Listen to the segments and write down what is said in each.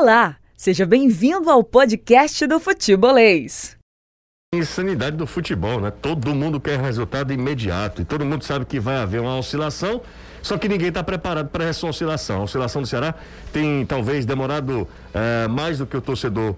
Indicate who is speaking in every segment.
Speaker 1: Olá, seja bem-vindo ao podcast do Futebolês.
Speaker 2: Insanidade do futebol, né? Todo mundo quer resultado imediato e todo mundo sabe que vai haver uma oscilação, só que ninguém está preparado para essa oscilação. A oscilação do Ceará tem talvez demorado é, mais do que o torcedor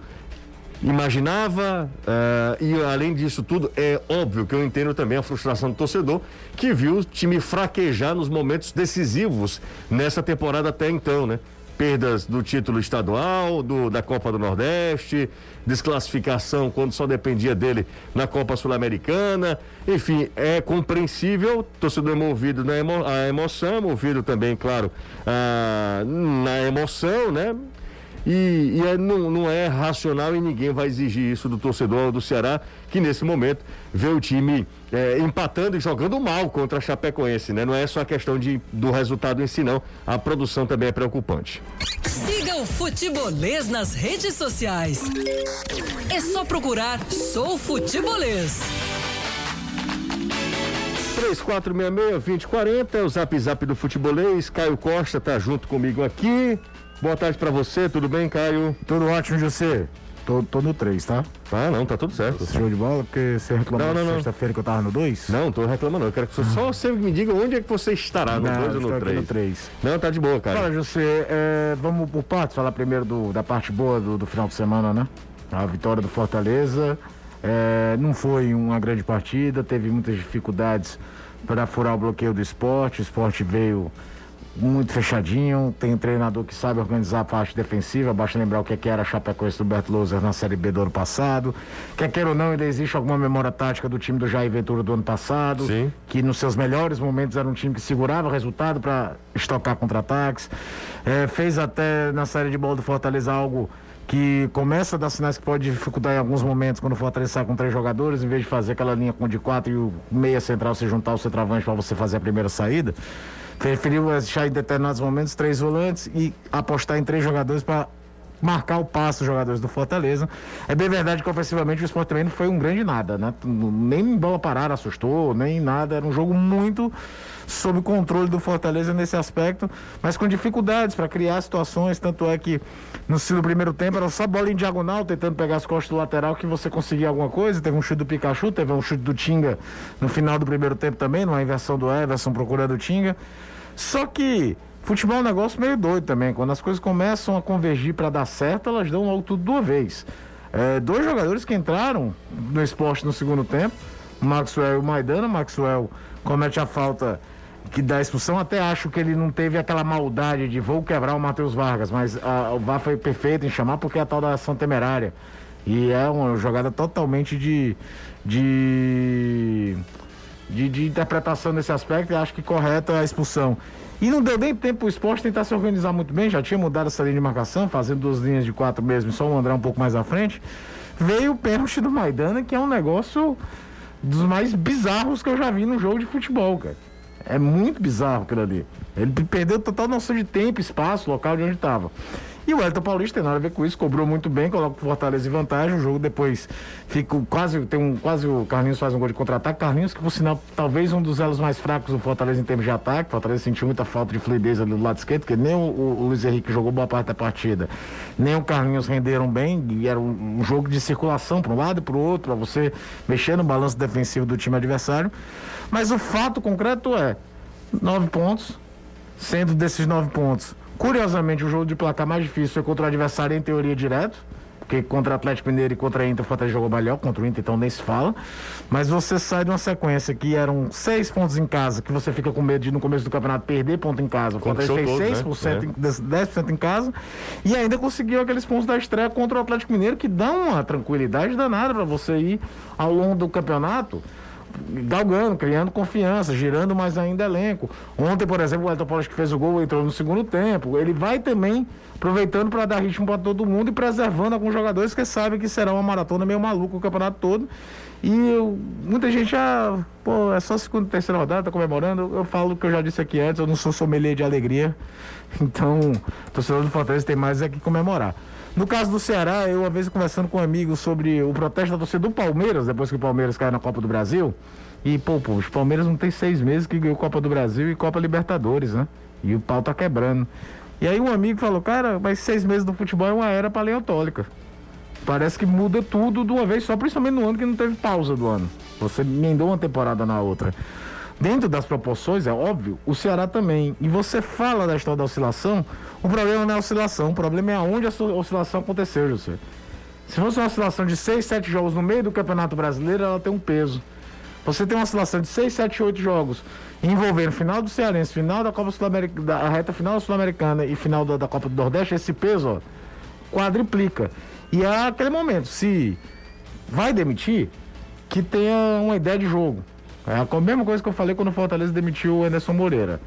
Speaker 2: imaginava uh, e além disso tudo é óbvio que eu entendo também a frustração do torcedor que viu o time fraquejar nos momentos decisivos nessa temporada até então, né? Perdas do título estadual, do, da Copa do Nordeste, desclassificação quando só dependia dele na Copa Sul-Americana. Enfim, é compreensível, torcedor movido na emo, a emoção, movido também, claro, uh, na emoção, né? E, e é, não, não, é racional e ninguém vai exigir isso do torcedor do Ceará, que nesse momento vê o time é, empatando e jogando mal contra a Chapecoense, né? Não é só a questão de, do resultado em si, não. A produção também é preocupante.
Speaker 3: Siga o Futebolês nas redes sociais. É só procurar Sou Futebolês.
Speaker 2: 3466-2040 é o zap zap do futebolês. Caio Costa tá junto comigo aqui. Boa tarde para você, tudo bem, Caio?
Speaker 4: Tudo ótimo, José. Tô, tô no 3, tá?
Speaker 2: Tá, não, tá tudo certo.
Speaker 4: Show de bola, porque você reclamou
Speaker 2: não,
Speaker 4: sexta-feira que eu tava no 2?
Speaker 2: Não, tô reclamando. Eu quero que você só você me diga onde é que você estará, no 2 ou no 3?
Speaker 4: no 3.
Speaker 2: Não, tá de boa, cara.
Speaker 4: Fala, José, é, vamos por partes, falar primeiro do, da parte boa do, do, final de semana, né? A vitória do Fortaleza. É, não foi uma grande partida, teve muitas dificuldades para furar o bloqueio do esporte. O esporte veio muito fechadinho, tem um treinador que sabe organizar a parte defensiva, basta lembrar o que, é que era a Chapecoense do Bert Loser na Série B do ano passado. Quer queira ou não, ainda existe alguma memória tática do time do Jair Ventura do ano passado,
Speaker 2: Sim.
Speaker 4: que nos seus melhores momentos era um time que segurava o resultado para estocar contra-ataques. É, fez até na Série de bola do Fortaleza algo que começa a dar sinais que pode dificultar em alguns momentos quando for atravessar com três jogadores, em vez de fazer aquela linha com de quatro e o meia central se juntar ao centroavante para você fazer a primeira saída. Preferiu deixar em determinados momentos três volantes e apostar em três jogadores para marcar o passo dos jogadores do Fortaleza. É bem verdade que ofensivamente o Sport também não foi um grande nada, né? Nem bola parada assustou, nem nada. Era um jogo muito sob controle do Fortaleza nesse aspecto, mas com dificuldades para criar situações. Tanto é que no, no primeiro tempo era só bola em diagonal, tentando pegar as costas do lateral que você conseguia alguma coisa. Teve um chute do Pikachu, teve um chute do Tinga no final do primeiro tempo também, numa inversão do Everson procurando o Tinga. Só que futebol é um negócio meio doido também. Quando as coisas começam a convergir para dar certo, elas dão logo tudo de uma vez. É, dois jogadores que entraram no esporte no segundo tempo, o Maxwell e o Maidana. O Maxwell comete a falta que dá expulsão. Até acho que ele não teve aquela maldade de vou quebrar o Matheus Vargas, mas a, o VAR foi perfeito em chamar porque é a tal da ação temerária. E é uma jogada totalmente de. de de, de interpretação nesse aspecto acho que correta a expulsão. E não deu nem tempo o esporte tentar se organizar muito bem, já tinha mudado essa linha de marcação, fazendo duas linhas de quatro mesmo, só o André um pouco mais à frente. Veio o pênalti do Maidana, que é um negócio dos mais bizarros que eu já vi no jogo de futebol, cara. É muito bizarro aquilo ali. Ele perdeu total noção de tempo, espaço, local de onde estava. E o Elton Paulista tem nada a ver com isso, cobrou muito bem, coloca o Fortaleza em vantagem. O jogo depois fica quase, tem um, quase o Carlinhos faz um gol de contra-ataque. Carlinhos, que por sinal, talvez um dos elos mais fracos do Fortaleza em termos de ataque. O Fortaleza sentiu muita falta de fluidez ali do lado esquerdo, porque nem o, o, Luiz Henrique jogou boa parte da partida, nem o Carlinhos renderam bem. E era um, um jogo de circulação para um lado e para o outro, para você mexer no balanço defensivo do time adversário. Mas o fato concreto é nove pontos, sendo desses nove pontos Curiosamente, o jogo de placar mais difícil foi contra o adversário em teoria direto. Porque contra o Atlético Mineiro e contra a Inter, o Fortaleza jogou melhor, contra o Inter, então nem se fala. Mas você sai de uma sequência que eram seis pontos em casa, que você fica com medo de no começo do campeonato perder ponto em casa. O Fortaleza fez todos, 6%, né? 10% em casa. E ainda conseguiu aqueles pontos da estreia contra o Atlético Mineiro, que dá uma tranquilidade danada para você ir ao longo do campeonato galgando, criando confiança, girando mais ainda elenco. Ontem, por exemplo, o Elton Paulo que fez o gol entrou no segundo tempo. Ele vai também aproveitando para dar ritmo para todo mundo e preservando alguns jogadores que sabem que será uma maratona meio maluca o campeonato todo. E eu, muita gente já, pô, é só segunda, terceira rodada, tá comemorando. Eu falo o que eu já disse aqui antes, eu não sou sommelier de alegria. Então, torcedor do Fortaleza tem mais é que comemorar. No caso do Ceará, eu uma vez conversando com um amigo sobre o protesto da torcida do Palmeiras, depois que o Palmeiras caiu na Copa do Brasil. E, pô, pô, os Palmeiras não tem seis meses que ganhou Copa do Brasil e Copa Libertadores, né? E o pau tá quebrando. E aí um amigo falou, cara, mas seis meses do futebol é uma era paleotólica. Parece que muda tudo de uma vez só, principalmente no ano que não teve pausa do ano. Você emendou uma temporada na outra. Dentro das proporções, é óbvio, o Ceará também. E você fala da história da oscilação, o problema não é a oscilação, o problema é aonde a oscilação aconteceu, José. Se fosse uma oscilação de 6, 7 jogos no meio do Campeonato Brasileiro, ela tem um peso. Você tem uma oscilação de 6, 7, 8 jogos envolvendo final do Cearense, final da Copa Sul-Americana, a reta final da Sul-Americana e final da, da, Copa do Nordeste, esse peso ó, quadriplica. E é aquele momento, se vai demitir, que tenha uma ideia de jogo. É a mesma coisa que eu falei quando o Fortaleza demitiu o Anderson Moreira.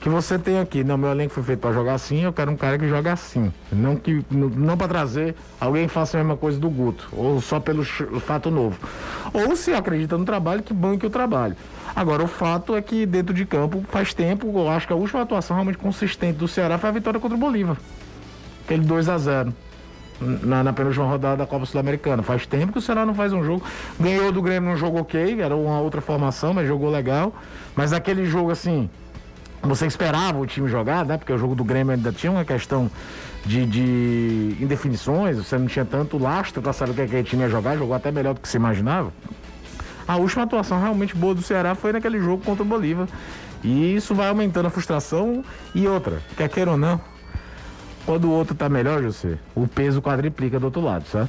Speaker 4: Que você tem aqui, não, meu elenco foi feito para jogar assim, eu quero um cara que joga assim. Não, que, não, para trazer alguém que faça a mesma coisa do Guto, ou só pelo fato novo. Ou se acredita no trabalho, que banque o trabalho. Agora, o fato é que dentro de campo, faz tempo, eu acho que a última atuação realmente consistente do Ceará foi a vitória contra o Bolívar. Aquele 2 a 0 na, na penúltima rodada da Copa Sul-Americana. Faz tempo que o Ceará não faz um jogo. Ganhou do Grêmio num jogo ok, era uma outra formação, mas jogou legal. Mas aquele jogo assim, você esperava o time jogar, né? Porque o jogo do Grêmio ainda tinha uma questão de, de indefinições, você não tinha tanto lastro para saber o que aquele time ia jogar, jogou até melhor do que se imaginava. A última atuação realmente boa do Ceará foi naquele jogo contra o Bolívar. E isso vai aumentando a frustração. E outra, quer queira ou não, quando o outro tá melhor, José, o peso quadriplica do outro lado, certo?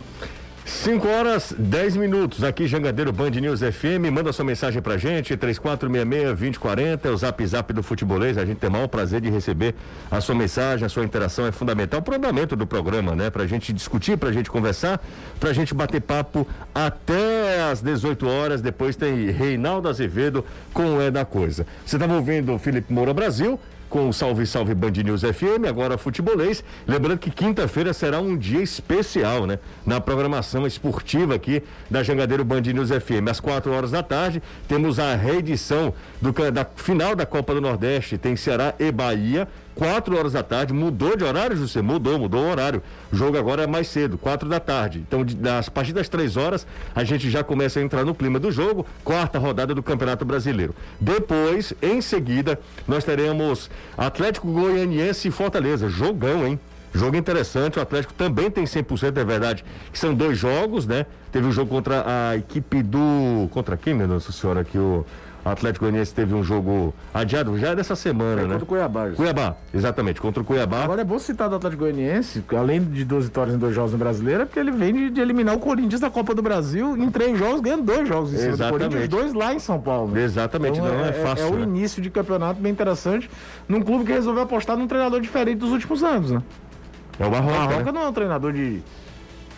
Speaker 2: 5 horas 10 minutos, aqui Jangadeiro Band News FM, manda sua mensagem pra gente, 3466-2040, é o zap zap do futebolês, a gente tem o maior prazer de receber a sua mensagem, a sua interação é fundamental pro andamento do programa, né? Pra gente discutir, pra gente conversar, pra gente bater papo até às 18 horas, depois tem Reinaldo Azevedo com o É da Coisa. Você estava ouvindo o Felipe Moura Brasil, com o Salve Salve Band News FM, agora futebolês. Lembrando que quinta-feira será um dia especial, né? Na programação esportiva aqui da Jangadeiro Band News FM. Às quatro horas da tarde, temos a reedição do, da final da Copa do Nordeste. Tem Ceará e Bahia 4 horas da tarde, mudou de horário, José? Mudou, mudou o horário. O jogo agora é mais cedo, 4 da tarde. Então, a partir das 3 horas, a gente já começa a entrar no clima do jogo, quarta rodada do Campeonato Brasileiro. Depois, em seguida, nós teremos Atlético Goianiense e Fortaleza. Jogão, hein? Jogo interessante, o Atlético também tem 100%, é verdade, que são dois jogos, né? Teve um jogo contra a equipe do. Contra quem, meu Nossa Senhora, aqui o. O Atlético Goianiense teve um jogo adiado já dessa semana, é, né?
Speaker 4: Contra o Cuiabá. Isso.
Speaker 2: Cuiabá, exatamente, contra o Cuiabá.
Speaker 4: Agora é bom citar do Atlético Goianiense, além de duas vitórias em dois jogos no Brasileiro, é porque ele vem de, de, eliminar o Corinthians da Copa do Brasil em três jogos, ganhando dois jogos em cima exatamente. do Corinthians, dois lá em São Paulo.
Speaker 2: Né? Exatamente, então, não é, é fácil.
Speaker 4: É,
Speaker 2: é
Speaker 4: o
Speaker 2: né?
Speaker 4: início de campeonato bem interessante, num clube que resolveu apostar num treinador diferente dos últimos anos, né?
Speaker 2: É o Barroca. O
Speaker 4: Barroca né? não é um treinador de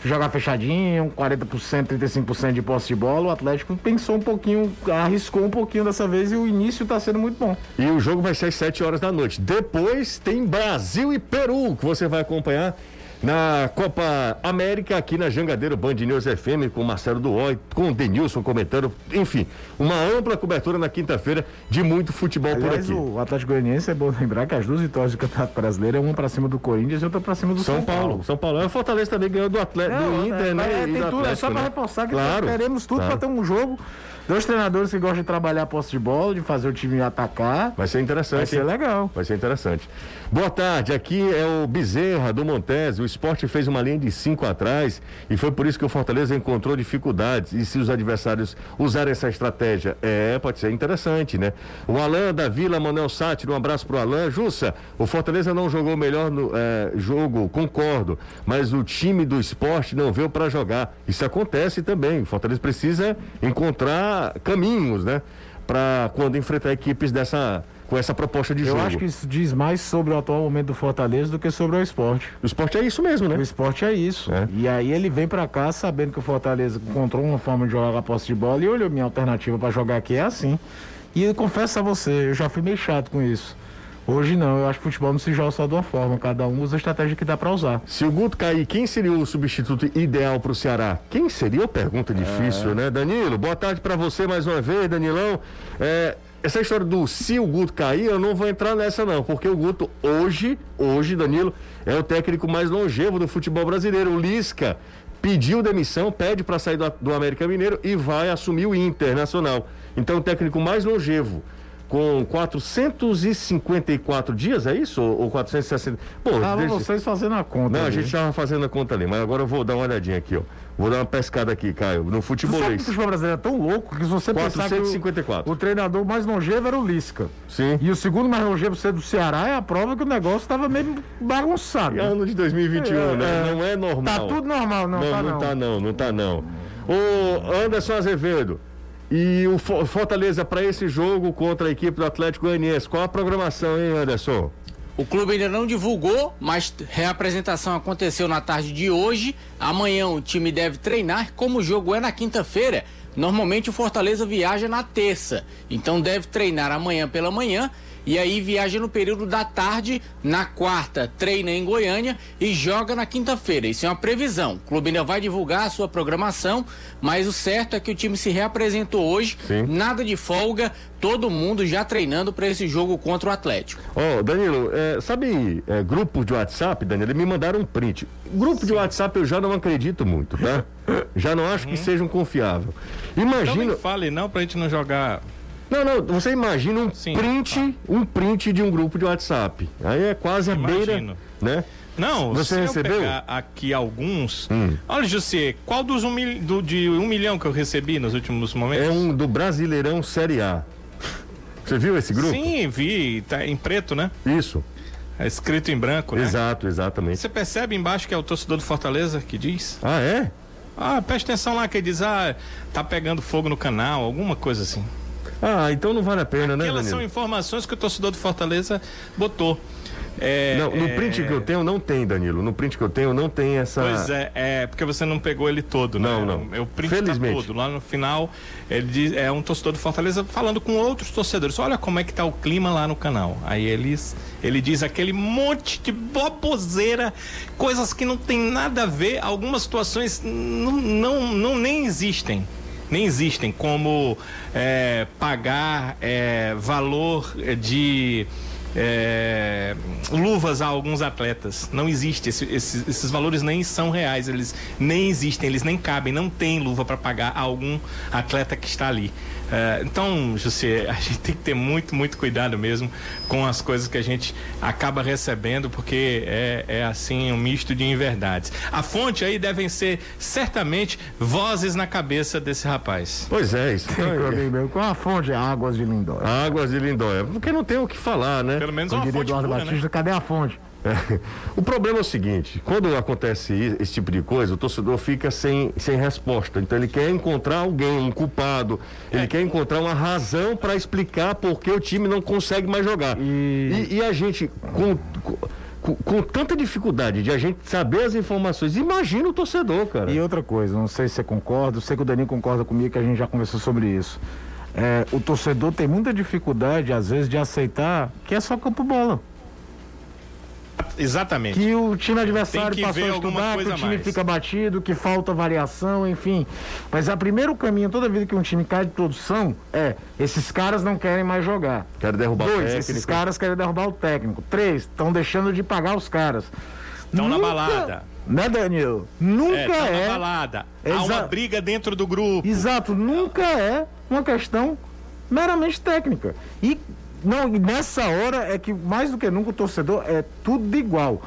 Speaker 4: jogar fechadinho, 40%, 35% de posse de bola. O Atlético pensou um pouquinho, arriscou um pouquinho dessa vez e o início está sendo muito bom.
Speaker 2: E o jogo vai ser às 7 horas da noite. Depois tem Brasil e Peru, que você vai acompanhar na Copa América, aqui na Jangadeiro Band News FM, com Marcelo Duói, com o Denilson comentando, enfim, uma ampla cobertura na quinta-feira de muito futebol
Speaker 4: Aliás,
Speaker 2: por aqui.
Speaker 4: O Atlético Goianiense é bom lembrar que as duas vitórias do Campeonato Brasileiro é uma para cima do Corinthians e outra para cima do São, São Paulo. Paulo.
Speaker 2: São Paulo. O Fortaleza também ganhou do Atlético, do Inter, é, né? É,
Speaker 4: tem tudo, Atlético, é só para né? reforçar que claro, teremos tudo claro. para ter um jogo Dois treinadores que gostam de trabalhar a posse de bola, de fazer o time atacar.
Speaker 2: Vai ser interessante. Vai
Speaker 4: ser legal.
Speaker 2: Vai ser interessante. Boa tarde, aqui é o Bezerra do Montese. O esporte fez uma linha de cinco atrás e foi por isso que o Fortaleza encontrou dificuldades. E se os adversários usarem essa estratégia, é, pode ser interessante, né? O Alain da Vila, Manuel Sátiro, um abraço pro Alain. Jussa, o Fortaleza não jogou melhor no é, jogo, concordo, mas o time do esporte não veio para jogar. Isso acontece também. O Fortaleza precisa encontrar caminhos, né? Para quando enfrentar equipes dessa com essa proposta de
Speaker 4: Eu
Speaker 2: jogo.
Speaker 4: Eu acho que isso diz mais sobre o atual momento do Fortaleza do que sobre o esporte.
Speaker 2: O esporte é isso mesmo, né?
Speaker 4: O esporte é isso. É. E aí ele vem para cá sabendo que o Fortaleza encontrou uma forma de jogar a posse de bola e olhou minha alternativa para jogar aqui é assim. E eu confesso a você, eu já fui meio chato com isso. Hoje não, eu acho que o futebol não se joga só de uma forma, cada um usa a estratégia que dá para usar.
Speaker 2: Se o Guto cair, quem seria o substituto ideal para o Ceará? Quem seria? Pergunta difícil, é... né? Danilo, boa tarde para você mais uma vez, Danilão. É, essa história do se o Guto cair, eu não vou entrar nessa não, porque o Guto hoje, hoje, Danilo, é o técnico mais longevo do futebol brasileiro. O Lisca pediu demissão, pede para sair do, do América Mineiro e vai assumir o Internacional. Então, o técnico mais longevo com 454 dias, é isso? Ou 460? Pô,
Speaker 4: Tava
Speaker 2: deixa-
Speaker 4: vocês fazendo a conta.
Speaker 2: Não, a
Speaker 4: ali.
Speaker 2: gente tava fazendo a conta ali, mas agora eu vou dar uma olhadinha aqui, ó. Vou dar uma pescada aqui, Caio, no futebolês.
Speaker 4: o futebol brasileiro é tão louco que se você pensar que o,
Speaker 2: 454.
Speaker 4: o treinador mais longevo era o Lisca.
Speaker 2: Sim.
Speaker 4: E o segundo mais longevo ser do Ceará é a prova que o negócio estava meio bagunçado.
Speaker 2: Ano de 2021,
Speaker 4: É,
Speaker 2: né?
Speaker 4: é.
Speaker 2: Não é normal.
Speaker 4: Tá tudo normal, não,
Speaker 2: não,
Speaker 4: tá
Speaker 2: não
Speaker 4: não.
Speaker 2: tá não, não tá não. O Anderson Azevedo. E o Fo- Fortaleza para esse jogo contra a equipe do Atlético Goianiense. Qual a programação, hein, Anderson?
Speaker 5: O clube ainda não divulgou, mas reapresentação aconteceu na tarde de hoje. Amanhã o time deve treinar, como o jogo é na quinta-feira. Normalmente o Fortaleza viaja na terça, então deve treinar amanhã pela manhã e aí viaja no período da tarde, na quarta treina em Goiânia e joga na quinta-feira. Isso é uma previsão. O clube ainda vai divulgar a sua programação, mas o certo é que o time se reapresentou hoje,
Speaker 2: Sim.
Speaker 5: nada de folga, todo mundo já treinando para esse jogo contra o Atlético.
Speaker 2: Ó, Danilo, é, sabe é, grupo de WhatsApp, Danilo? Me mandaram um print. Grupo de WhatsApp eu já não acredito muito, tá? Já não acho que seja um confiável.
Speaker 6: Então
Speaker 2: Imagina.
Speaker 6: nem fale não pra gente não jogar.
Speaker 2: Não, não, você imagina um
Speaker 6: Sim,
Speaker 2: print, um print de um grupo de WhatsApp. Aí é quase a beira,
Speaker 6: Imagino.
Speaker 2: né?
Speaker 6: Não,
Speaker 2: Você
Speaker 6: se
Speaker 2: recebeu?
Speaker 6: eu pegar aqui alguns.
Speaker 2: Hum.
Speaker 6: Olha, José, qual dos um mil, do, de um milhão que eu recebi nos últimos momentos?
Speaker 2: É um do Brasileirão Série A. Você viu esse grupo?
Speaker 6: Sim, vi, tá em preto, né?
Speaker 2: Isso.
Speaker 6: É escrito em branco, né?
Speaker 2: Exato, exatamente.
Speaker 6: Você percebe embaixo que é o torcedor do Fortaleza que diz?
Speaker 2: Ah, é?
Speaker 6: Ah, presta atenção lá que diz, ah, tá pegando fogo no canal, alguma coisa assim.
Speaker 2: Ah, então não vale a pena, né,
Speaker 6: Aquelas são
Speaker 2: Danilo?
Speaker 6: informações que o torcedor do Fortaleza botou. É,
Speaker 2: Não, no
Speaker 6: é,
Speaker 2: print que eu tenho não tem, Danilo. No print que eu tenho não tem essa.
Speaker 6: Pois é, é porque você não pegou ele todo, né?
Speaker 2: Não, não.
Speaker 6: Eu print
Speaker 2: Felizmente.
Speaker 6: tá todo. Lá no final, ele diz, é um torcedor do Fortaleza falando com outros torcedores. Olha como é que tá o clima lá no canal. Aí eles, ele diz aquele monte de boboseira, coisas que não tem nada a ver, algumas situações não, não, não nem existem. Nem existem, como é, pagar é, valor de é, luvas a alguns atletas. Não existe. Esse- esses, esses valores nem são reais, eles nem existem, eles nem cabem, não tem luva para pagar a algum atleta que está ali. É, então, José, a gente tem que ter muito, muito cuidado mesmo com as coisas que a gente acaba recebendo, porque é, é assim um misto de inverdades. A fonte aí devem ser certamente vozes na cabeça desse rapaz.
Speaker 2: Pois é, isso.
Speaker 4: Qual a fonte? Águas de Lindóia.
Speaker 2: Águas de Lindóia. Porque não tem o que falar, né?
Speaker 6: Pelo menos
Speaker 4: Eu
Speaker 6: uma
Speaker 4: diria
Speaker 6: fonte
Speaker 4: Eduardo
Speaker 6: pura, né?
Speaker 4: Batista, cadê a fonte?
Speaker 2: É. O problema é o seguinte: quando acontece esse tipo de coisa, o torcedor fica sem, sem resposta. Então ele quer encontrar alguém, um culpado. Ele quer encontrar uma razão para explicar por que o time não consegue mais jogar.
Speaker 4: E-
Speaker 2: E, e a gente, com, com, com tanta dificuldade de a gente saber as informações, imagina o torcedor, cara.
Speaker 4: E outra coisa, não sei se você concorda, sei que o Danilo concorda comigo, que a gente já conversou sobre isso. É, o torcedor tem muita dificuldade, às vezes, de aceitar que é só campo bola.
Speaker 6: Exatamente.
Speaker 4: Que o time adversário passou a estudar, que o time
Speaker 6: mais.
Speaker 4: fica batido, que falta variação, enfim. Mas a primeiro caminho, toda vida que um time cai de produção, é esses caras não querem mais jogar.
Speaker 2: Quero derrubar o
Speaker 4: Dois,
Speaker 2: técnico.
Speaker 4: esses caras querem derrubar o técnico. Três, estão deixando de pagar os caras.
Speaker 6: Estão na balada.
Speaker 4: Né, Daniel? Nunca
Speaker 6: É, tá
Speaker 4: é.
Speaker 6: na balada. Há
Speaker 4: Exa-
Speaker 6: uma briga dentro do grupo.
Speaker 4: Exato, nunca é uma questão meramente técnica. E não, e nessa hora é que mais do que nunca o torcedor é tudo igual.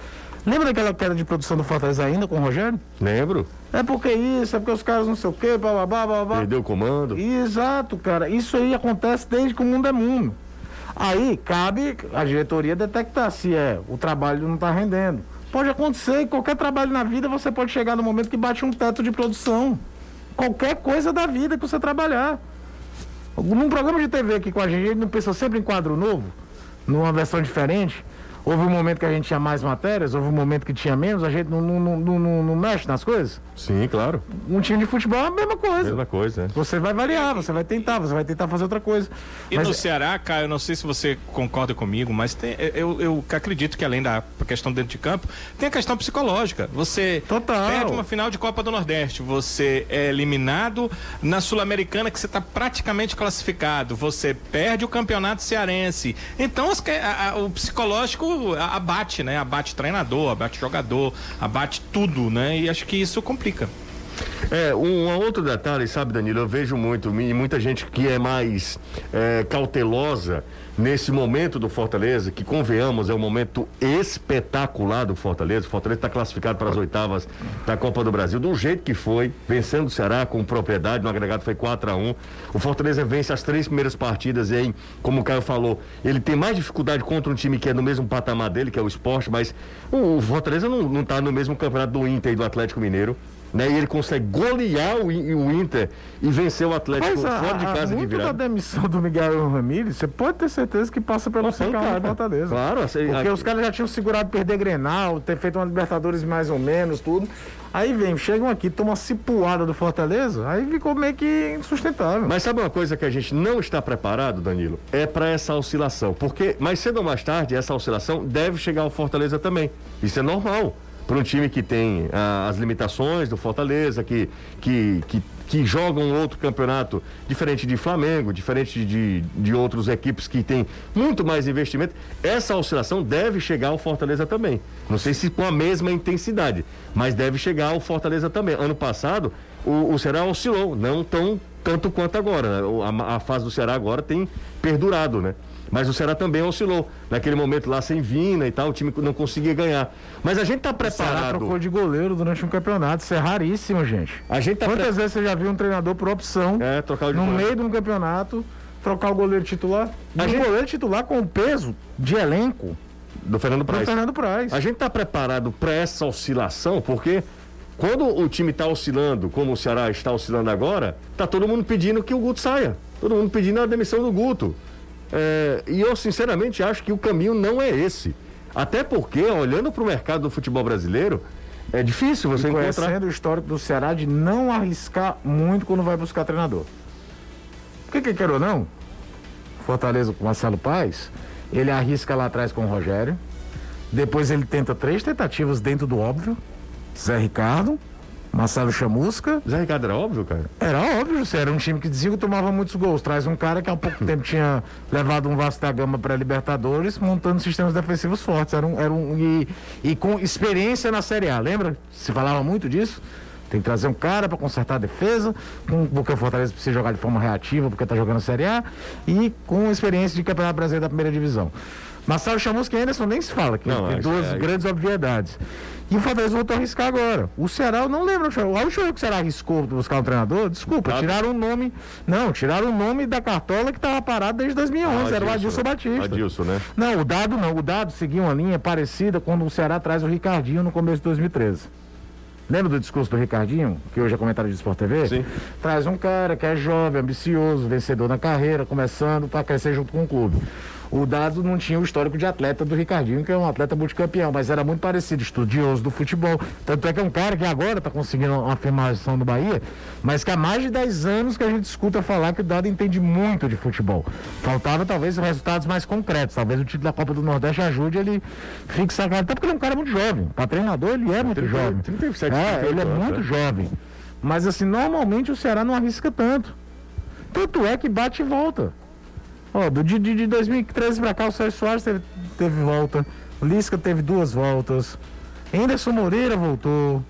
Speaker 4: Lembra daquela queda de produção do Fortaleza ainda com o Rogério?
Speaker 2: Lembro?
Speaker 4: É porque isso, é porque os caras não sei o quê, blá blá blá blá blá.
Speaker 2: Perdeu o comando.
Speaker 4: Exato, cara. Isso aí acontece desde que o mundo é mundo. Aí cabe a diretoria detectar se é o trabalho não está rendendo. Pode acontecer, em qualquer trabalho na vida você pode chegar no momento que bate um teto de produção. Qualquer coisa da vida que você trabalhar. Num programa de TV aqui com a gente, gente não pensa sempre em quadro novo, numa versão diferente. Houve um momento que a gente tinha mais matérias, houve um momento que tinha menos, a gente não, não, não, não- não mexe nas coisas.
Speaker 2: Sim, claro.
Speaker 4: Um time de futebol é a mesma coisa.
Speaker 2: Mesma coisa, né?
Speaker 4: Você vai variar, você vai tentar, você vai tentar fazer outra coisa.
Speaker 6: E
Speaker 4: Mas
Speaker 6: no Ceará, Caio, eu não sei se você concorda comigo, mas tem- eu, eu acredito que além da questão dentro de campo, tem a questão psicológica. Você
Speaker 4: Total.
Speaker 6: perde uma final de Copa do Nordeste, você é eliminado na Sul-Americana que você está praticamente classificado, você perde o campeonato cearense. Então as a- a- o psicológico abate, né? Abate treinador, abate jogador, abate tudo, né? E acho que isso complica.
Speaker 2: É, um, outro detalhe, sabe, Danilo, eu vejo muito, e muita gente que é mais é, cautelosa nesse momento do Fortaleza, que convenhamos, é um momento espetacular do Fortaleza. O Fortaleza está classificado para as oitavas da Copa do Brasil, do jeito que foi, vencendo o Ceará com propriedade, no agregado foi 4 a 1 O Fortaleza vence as três primeiras partidas e aí, como o Caio falou, ele tem mais dificuldade contra um time que é no mesmo patamar dele, que é o esporte, mas o, o Fortaleza não está no mesmo campeonato do Inter e do Atlético Mineiro né? E ele consegue golear o, o Inter e vencer o Atlético
Speaker 4: Mas a,
Speaker 2: fora de casa
Speaker 4: a,
Speaker 2: de
Speaker 4: virada. da demissão do Miguel Ramírez, você pode ter certeza que passa pelo São Fortaleza.
Speaker 2: Claro.
Speaker 4: Assim, Porque os caras já tinham segurado perder Grenal, ter feito uma Libertadores mais ou menos, tudo. Aí vem, chegam aqui, tomam uma cipuada do Fortaleza, aí ficou meio que insustentável.
Speaker 2: Mas sabe uma coisa que a gente não está preparado, Danilo? É para essa oscilação. Porque mais cedo ou mais tarde, essa oscilação deve chegar ao Fortaleza também. Isso é normal para um time que tem ah, as limitações do Fortaleza, que, que, que, que joga um outro campeonato diferente de Flamengo, diferente de, de outras equipes que têm muito mais investimento, essa oscilação deve chegar ao Fortaleza também. Não sei se com a mesma intensidade, mas deve chegar ao Fortaleza também. Ano passado, o, o Ceará oscilou, não tão tanto quanto agora. Né? A, a fase do Ceará agora tem perdurado, né? Mas o Ceará também oscilou. Naquele momento lá sem Vina e tal, o time não conseguia ganhar. Mas a gente tá preparado. O Ceará
Speaker 4: trocou de goleiro durante um campeonato. Isso é raríssimo, gente.
Speaker 2: A gente tá
Speaker 4: Quantas pre... vezes você já viu um treinador por opção
Speaker 2: é, trocar
Speaker 4: no meio de um campeonato trocar o goleiro titular? A um gente... goleiro titular com o peso de elenco
Speaker 2: do Fernando Praz. Do
Speaker 4: Fernando Praz.
Speaker 2: A gente tá preparado para essa oscilação, porque quando o time está oscilando, como o Ceará está oscilando agora, tá todo mundo pedindo que o Guto saia. Todo mundo pedindo a demissão do Guto. É, e eu sinceramente acho que o caminho não é esse. Até porque, olhando para o mercado do futebol brasileiro, é difícil você e encontrar.
Speaker 4: Conhecendo o histórico do Ceará de não arriscar muito quando vai buscar treinador. Porque que quer ou não, Fortaleza com Marcelo Paz, ele arrisca lá atrás com o Rogério. Depois ele tenta três tentativas dentro do óbvio. Zé Ricardo, Marcelo Chamusca.
Speaker 2: Zé Ricardo era óbvio, cara?
Speaker 4: Era óbvio, você era um time que dizia que tomava muitos gols. Traz um cara que há pouco tempo tinha levado um Vasco da Gama para Libertadores, montando sistemas defensivos fortes. Era um, era um, e, e com experiência na Série A, lembra? Se falava muito disso. Tem que trazer um cara para consertar a defesa, com, porque o Fortaleza precisa jogar de forma reativa, porque está jogando a Série A, e com experiência de Campeonato Brasileiro da Primeira Divisão. Marcelo Chamusca e Anderson nem se fala, que
Speaker 2: não,
Speaker 4: tem duas é... grandes obviedades. E o Fortaleza voltou a arriscar agora. O Ceará, eu não lembro. O último que o Ceará arriscou buscar um treinador, desculpa, Dado. tiraram o nome. Não, tiraram o nome da cartola que estava parado desde 2011. Ah, era o Adilson Batista.
Speaker 2: Adilson, né?
Speaker 4: Não, o Dado não. O Dado seguia uma linha parecida quando o Ceará traz o Ricardinho no começo de 2013. Lembra do discurso do Ricardinho, que hoje é comentário de Sport TV?
Speaker 2: Sim.
Speaker 4: Traz um cara que é jovem, ambicioso, vencedor na carreira, começando para crescer junto com o clube. O Dado não tinha o histórico de atleta do Ricardinho, que é um atleta multicampeão, mas era muito parecido, estudioso do futebol. Tanto é que é um cara que agora está conseguindo uma afirmação do Bahia, mas que há mais de 10 anos que a gente escuta falar que o Dado entende muito de futebol. Faltava talvez resultados mais concretos, talvez o título da Copa do Nordeste ajude ele fixar até porque ele é um cara muito jovem. Para treinador, ele é muito 30, jovem.
Speaker 2: 37,
Speaker 4: é, ele é muito né? jovem. Mas assim, normalmente o Ceará não arrisca tanto. Tanto é que bate e volta. Do, de, de 2013 para cá, o Sérgio Soares teve, teve volta. Lisca teve duas voltas. Anderson Moreira voltou.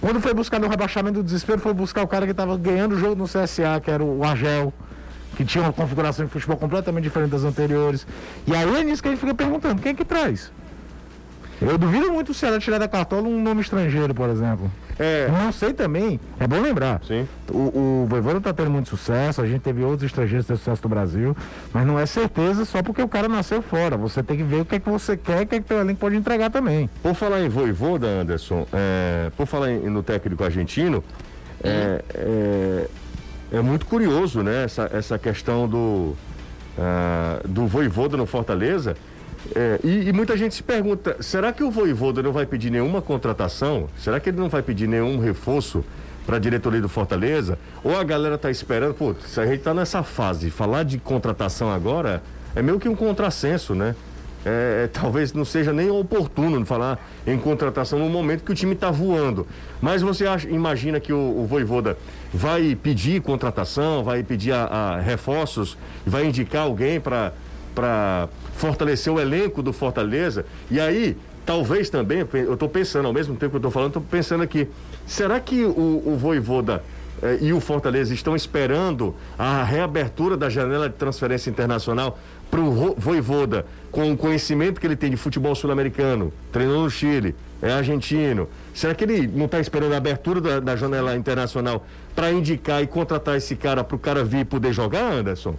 Speaker 4: Quando foi buscar no rebaixamento do desespero, foi buscar o cara que estava ganhando o jogo no CSA, que era o Argel, que tinha uma configuração de futebol completamente diferente das anteriores. E aí é nisso que a gente fica perguntando: quem é que traz? Eu duvido muito o Ceará tirar da cartola um nome estrangeiro, por exemplo. É. Não sei também, é bom lembrar.
Speaker 2: Sim.
Speaker 4: O, o Voivoda está tendo muito sucesso, a gente teve outros estrangeiros tendo sucesso no Brasil, mas não é certeza só porque o cara nasceu fora. Você tem que ver o que é que você quer e o que é que o elenco pode entregar também.
Speaker 2: Por falar em Voivoda, Anderson, é, por falar em, no técnico argentino, é, é, é, muito curioso, né, essa, essa questão do, uh, do Voivoda no Fortaleza. É, e, e, muita gente se pergunta: será que o Voivoda não vai pedir nenhuma contratação? Será que ele não vai pedir nenhum reforço para a diretoria do Fortaleza? Ou a galera está esperando? Pô, se a gente está nessa fase, falar de contratação agora é meio que um contrassenso, né? É, é talvez não seja nem oportuno falar em contratação no momento que o time está voando. Mas você acha, imagina que o, o Voivoda vai pedir contratação, vai pedir a, a reforços, vai indicar alguém para fortalecer o elenco do Fortaleza. E aí, talvez também, eu estou pensando, ao mesmo tempo que eu estou falando, estou pensando aqui, será que o, o Voivoda eh, e o Fortaleza estão esperando a reabertura da janela de transferência internacional para o Voivoda, com o conhecimento que ele tem de futebol sul-americano, treinou no Chile, é argentino. Será que ele não está esperando a abertura da, da janela internacional para indicar e contratar esse cara para o cara vir poder jogar, Anderson?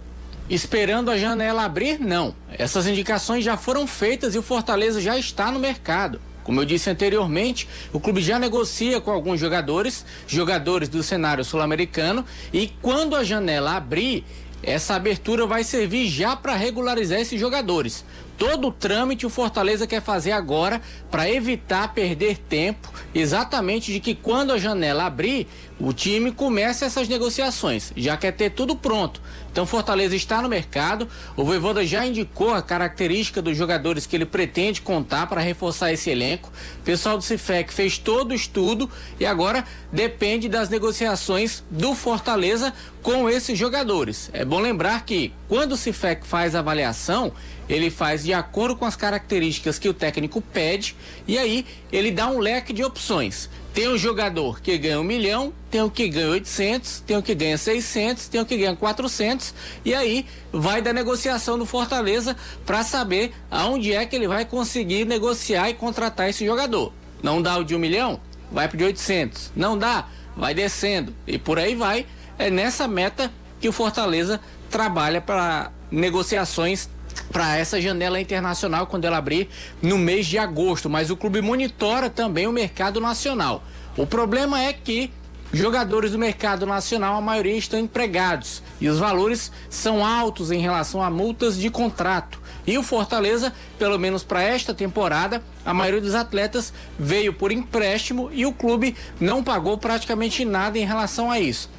Speaker 5: Esperando a janela abrir, não. Essas indicações já foram feitas e o Fortaleza já está no mercado. Como eu disse anteriormente, o clube já negocia com alguns jogadores, jogadores do cenário sul-americano, e quando a janela abrir, essa abertura vai servir já para regularizar esses jogadores. Todo o trâmite o Fortaleza quer fazer agora para evitar perder tempo, exatamente de que quando a janela abrir, o time comece essas negociações. Já quer ter tudo pronto. Então Fortaleza está no mercado. O Voivoda já indicou a característica dos jogadores que ele pretende contar para reforçar esse elenco. O pessoal do Cifec fez todo o estudo e agora depende das negociações do Fortaleza com esses jogadores. É bom lembrar que quando o faz a avaliação, ele faz de acordo com as características que o técnico pede e aí ele dá um leque de opções. Tem um jogador que ganha um milhão, tem o que ganha 800, tem o que ganha 600, tem o que ganha 400 e aí vai da negociação do Fortaleza para saber aonde é que ele vai conseguir negociar e contratar esse jogador. Não dá o de um milhão, vai para de 800. Não dá, vai descendo e por aí vai. É nessa meta que o Fortaleza trabalha para negociações para essa janela internacional quando ela abrir no mês de agosto, mas o clube monitora também o mercado nacional. O problema é que jogadores do mercado nacional, a maioria estão empregados e os valores são altos em relação a multas de contrato. E o Fortaleza, pelo menos para esta temporada, a maioria dos atletas veio por empréstimo e o clube não pagou praticamente nada em relação a isso.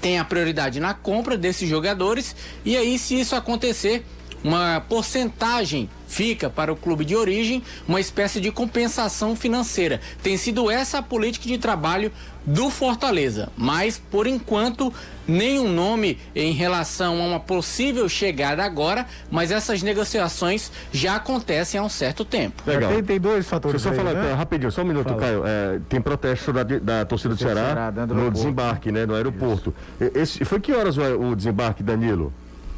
Speaker 5: Tem a prioridade na compra desses jogadores. E aí, se isso acontecer, uma porcentagem fica para o clube de origem uma espécie de compensação financeira. Tem sido essa a política de trabalho do Fortaleza, mas por enquanto nenhum nome em relação a uma possível chegada agora, mas essas negociações já acontecem há um certo tempo.
Speaker 4: Legal. Tem, tem dois fatores.
Speaker 2: Deixa eu só falar né? rapidinho, só um minuto, Fala. Caio. É, tem protesto da, da torcida do Ceará, Ceará no desembarque, né, no aeroporto. Esse, foi que horas o, o desembarque, Danilo?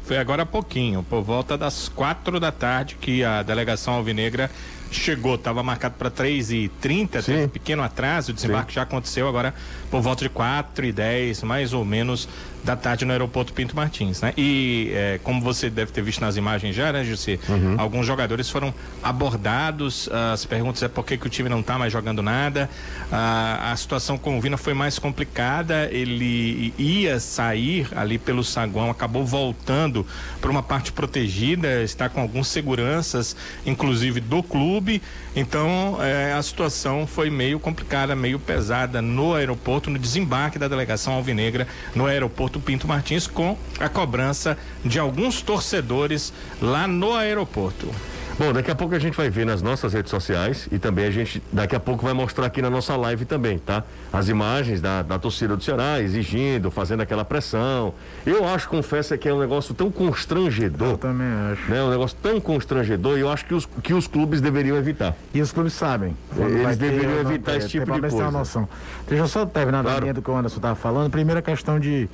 Speaker 6: Foi agora há pouquinho, por volta das quatro da tarde, que a delegação alvinegra chegou, estava marcado para 3h30, teve um pequeno atraso, o desembarque Sim. já aconteceu agora por volta de 4 e 10 mais ou menos, da tarde no aeroporto Pinto Martins, né? E é, como você deve ter visto nas imagens já, né, Jussi? Uhum. Alguns jogadores foram abordados, as perguntas é por que, que o time não está mais jogando nada, a situação com o Vina foi mais complicada, ele ia sair ali pelo saguão, acabou voltando para uma parte protegida, está com alguns seguranças, inclusive do clube, clube. Então é, a situação foi meio complicada, meio pesada no aeroporto, no desembarque da delegação alvinegra no aeroporto Pinto Martins, com a cobrança de alguns torcedores lá no aeroporto.
Speaker 2: Bom, daqui a pouco a gente vai ver nas nossas redes sociais e também a gente daqui a pouco vai mostrar aqui na nossa live também, tá? As imagens da, da torcida do Ceará exigindo, fazendo aquela pressão. Eu acho, confesso, que é um negócio tão constrangedor. Eu
Speaker 4: também acho.
Speaker 2: Né? Um negócio tão constrangedor e eu acho que os, que os clubes deveriam evitar.
Speaker 4: E os clubes sabem.
Speaker 2: Eles deveriam evitar esse tipo de coisa.
Speaker 4: Noção. Deixa eu só terminar claro. a linha do que o Anderson estava falando. Primeira questão de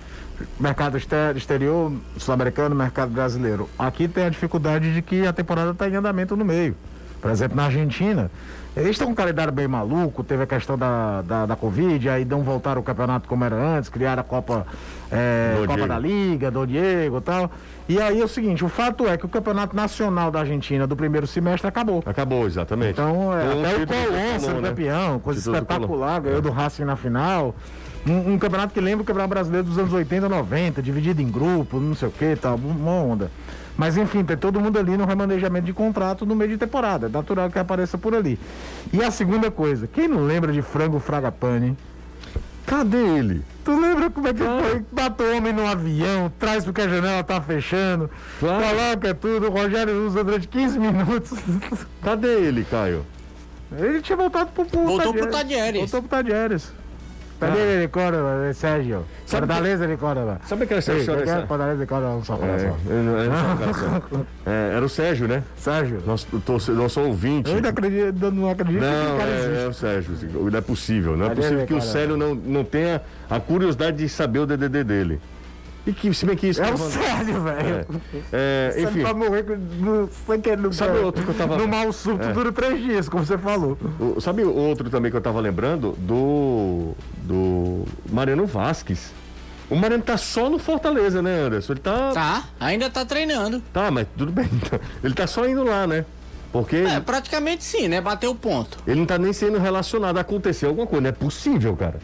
Speaker 4: mercado exterior, sul-americano, mercado brasileiro. Aqui tem a dificuldade de que a temporada está em andamento no meio. Por exemplo, na Argentina, eles estão com um calendário bem maluco, teve a questão da, da, da Covid, aí não voltaram o campeonato como era antes, criaram a Copa, é, Copa da Liga, do Diego e tal. E aí é o seguinte, o fato é que o campeonato nacional da Argentina do primeiro semestre acabou.
Speaker 2: Acabou, exatamente.
Speaker 4: Então, é, até o Colón né? campeão, coisa espetacular, ganhou do Racing na final. Um, um, campeonato que lembra o campeonato brasileiro dos anos 80, 90, dividido em grupos, não sei o que, tal, uma onda. Mas enfim, tem todo mundo ali no remanejamento de contrato no meio de temporada. É natural que apareça por ali. E a segunda coisa, quem não lembra de frango fragapane? Cadê ele? Tu lembra como é que ah. foi? Matou o homem no avião, traz porque a janela tá fechando, claro. coloca tudo, o Rogério usa durante 15 minutos.
Speaker 2: Cadê ele, Caio?
Speaker 4: Ele tinha voltado pro, pro
Speaker 5: Voltou Tadieres. pro Tadieres.
Speaker 4: Voltou pro Tadieres. Ele de Córdoba, Sérgio?
Speaker 2: Sabe
Speaker 4: Fortaleza de Córdoba.
Speaker 2: Sabe aquela história?
Speaker 4: quem é Fortaleza de Córdoba, um só
Speaker 2: É,
Speaker 4: coração.
Speaker 2: sou um. É, era o Sérgio, né?
Speaker 4: Sérgio.
Speaker 2: Nosso, torce- nosso ouvinte.
Speaker 4: Eu ainda acredito, não acredito que
Speaker 2: Não,
Speaker 4: cara
Speaker 2: é, é
Speaker 4: existe.
Speaker 2: o Sérgio. Não é possível. Não é possível que o? Célio não, não tenha a curiosidade de saber o DDD dele. E que, se bem que isso.
Speaker 4: É o
Speaker 2: tava-
Speaker 4: Sérgio, velho.
Speaker 2: É,
Speaker 4: Você
Speaker 2: enfim,
Speaker 4: vai morrer no, sem querer no,
Speaker 2: Sabe outro que eu tava-
Speaker 4: no mal súbito
Speaker 2: É.
Speaker 4: dura três dias, como você falou.
Speaker 2: o- sabe outro também que eu tava lembrando? Do. Do Mariano Vasquez. O Mariano tá só no Fortaleza, né, Anderson? Ele tá.
Speaker 5: Tá, ainda tá treinando.
Speaker 2: Tá, mas tudo bem. Ele tá só indo lá, né? Porque
Speaker 5: É, praticamente sim, né? Bateu o ponto.
Speaker 2: ele não tá nem sendo relacionado. Aconteceu alguma coisa. Não é possível, cara.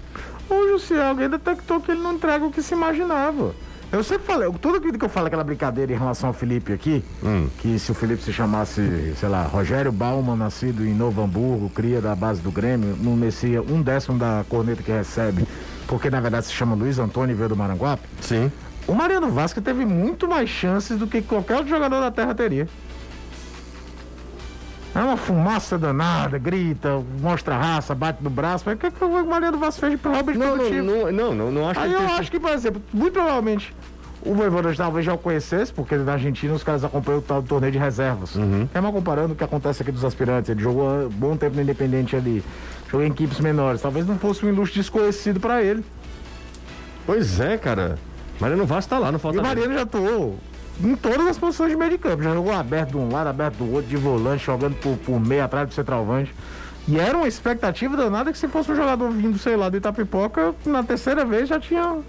Speaker 4: Ô, José, alguém detectou que ele não entrega o que se imaginava. Eu sempre falei, vida que eu falo aquela brincadeira em relação ao Felipe aqui,
Speaker 2: Hum.
Speaker 4: que se o Felipe se chamasse, sei lá, Rogério Bauman, nascido em Novo Hamburgo, cria da base do Grêmio, não merecia um décimo da corneta que recebe, porque na verdade se chama Luiz Antônio e veio do Maranguape.
Speaker 2: Sim.
Speaker 4: O Mariano Vasco teve muito mais chances do que qualquer outro jogador da terra teria. É uma fumaça danada, grita, mostra raça, bate no braço. Mas o que, que o Mariano Vasco fez pro Robert
Speaker 2: Não, não, não, não, não, não acho
Speaker 4: Aí
Speaker 2: que
Speaker 4: eu
Speaker 2: ele tenha-
Speaker 4: acho que, por exemplo, muito provavelmente o Voivoda talvez já o conhecesse, porque na Argentina os caras acompanham o tal do torneio de reservas.
Speaker 2: Uhum.
Speaker 4: É mal comparando o que acontece aqui dos aspirantes. Ele jogou um bom tempo no Independente ali, jogou em equipes menores. Talvez não fosse um ilustre desconhecido pra ele.
Speaker 2: Pois é, cara. Mariano Vasco tá lá no
Speaker 4: E o
Speaker 2: Fortaleza.
Speaker 4: Mariano já atuou em todas as posições de meio de campo. Já jogou aberto de um lado, aberto do outro, de volante, jogando por, por meio, atrás do centroavante. E era uma expectativa danada que se fosse um jogador vindo, sei lá, do Itapipoca, na terceira vez já tinha.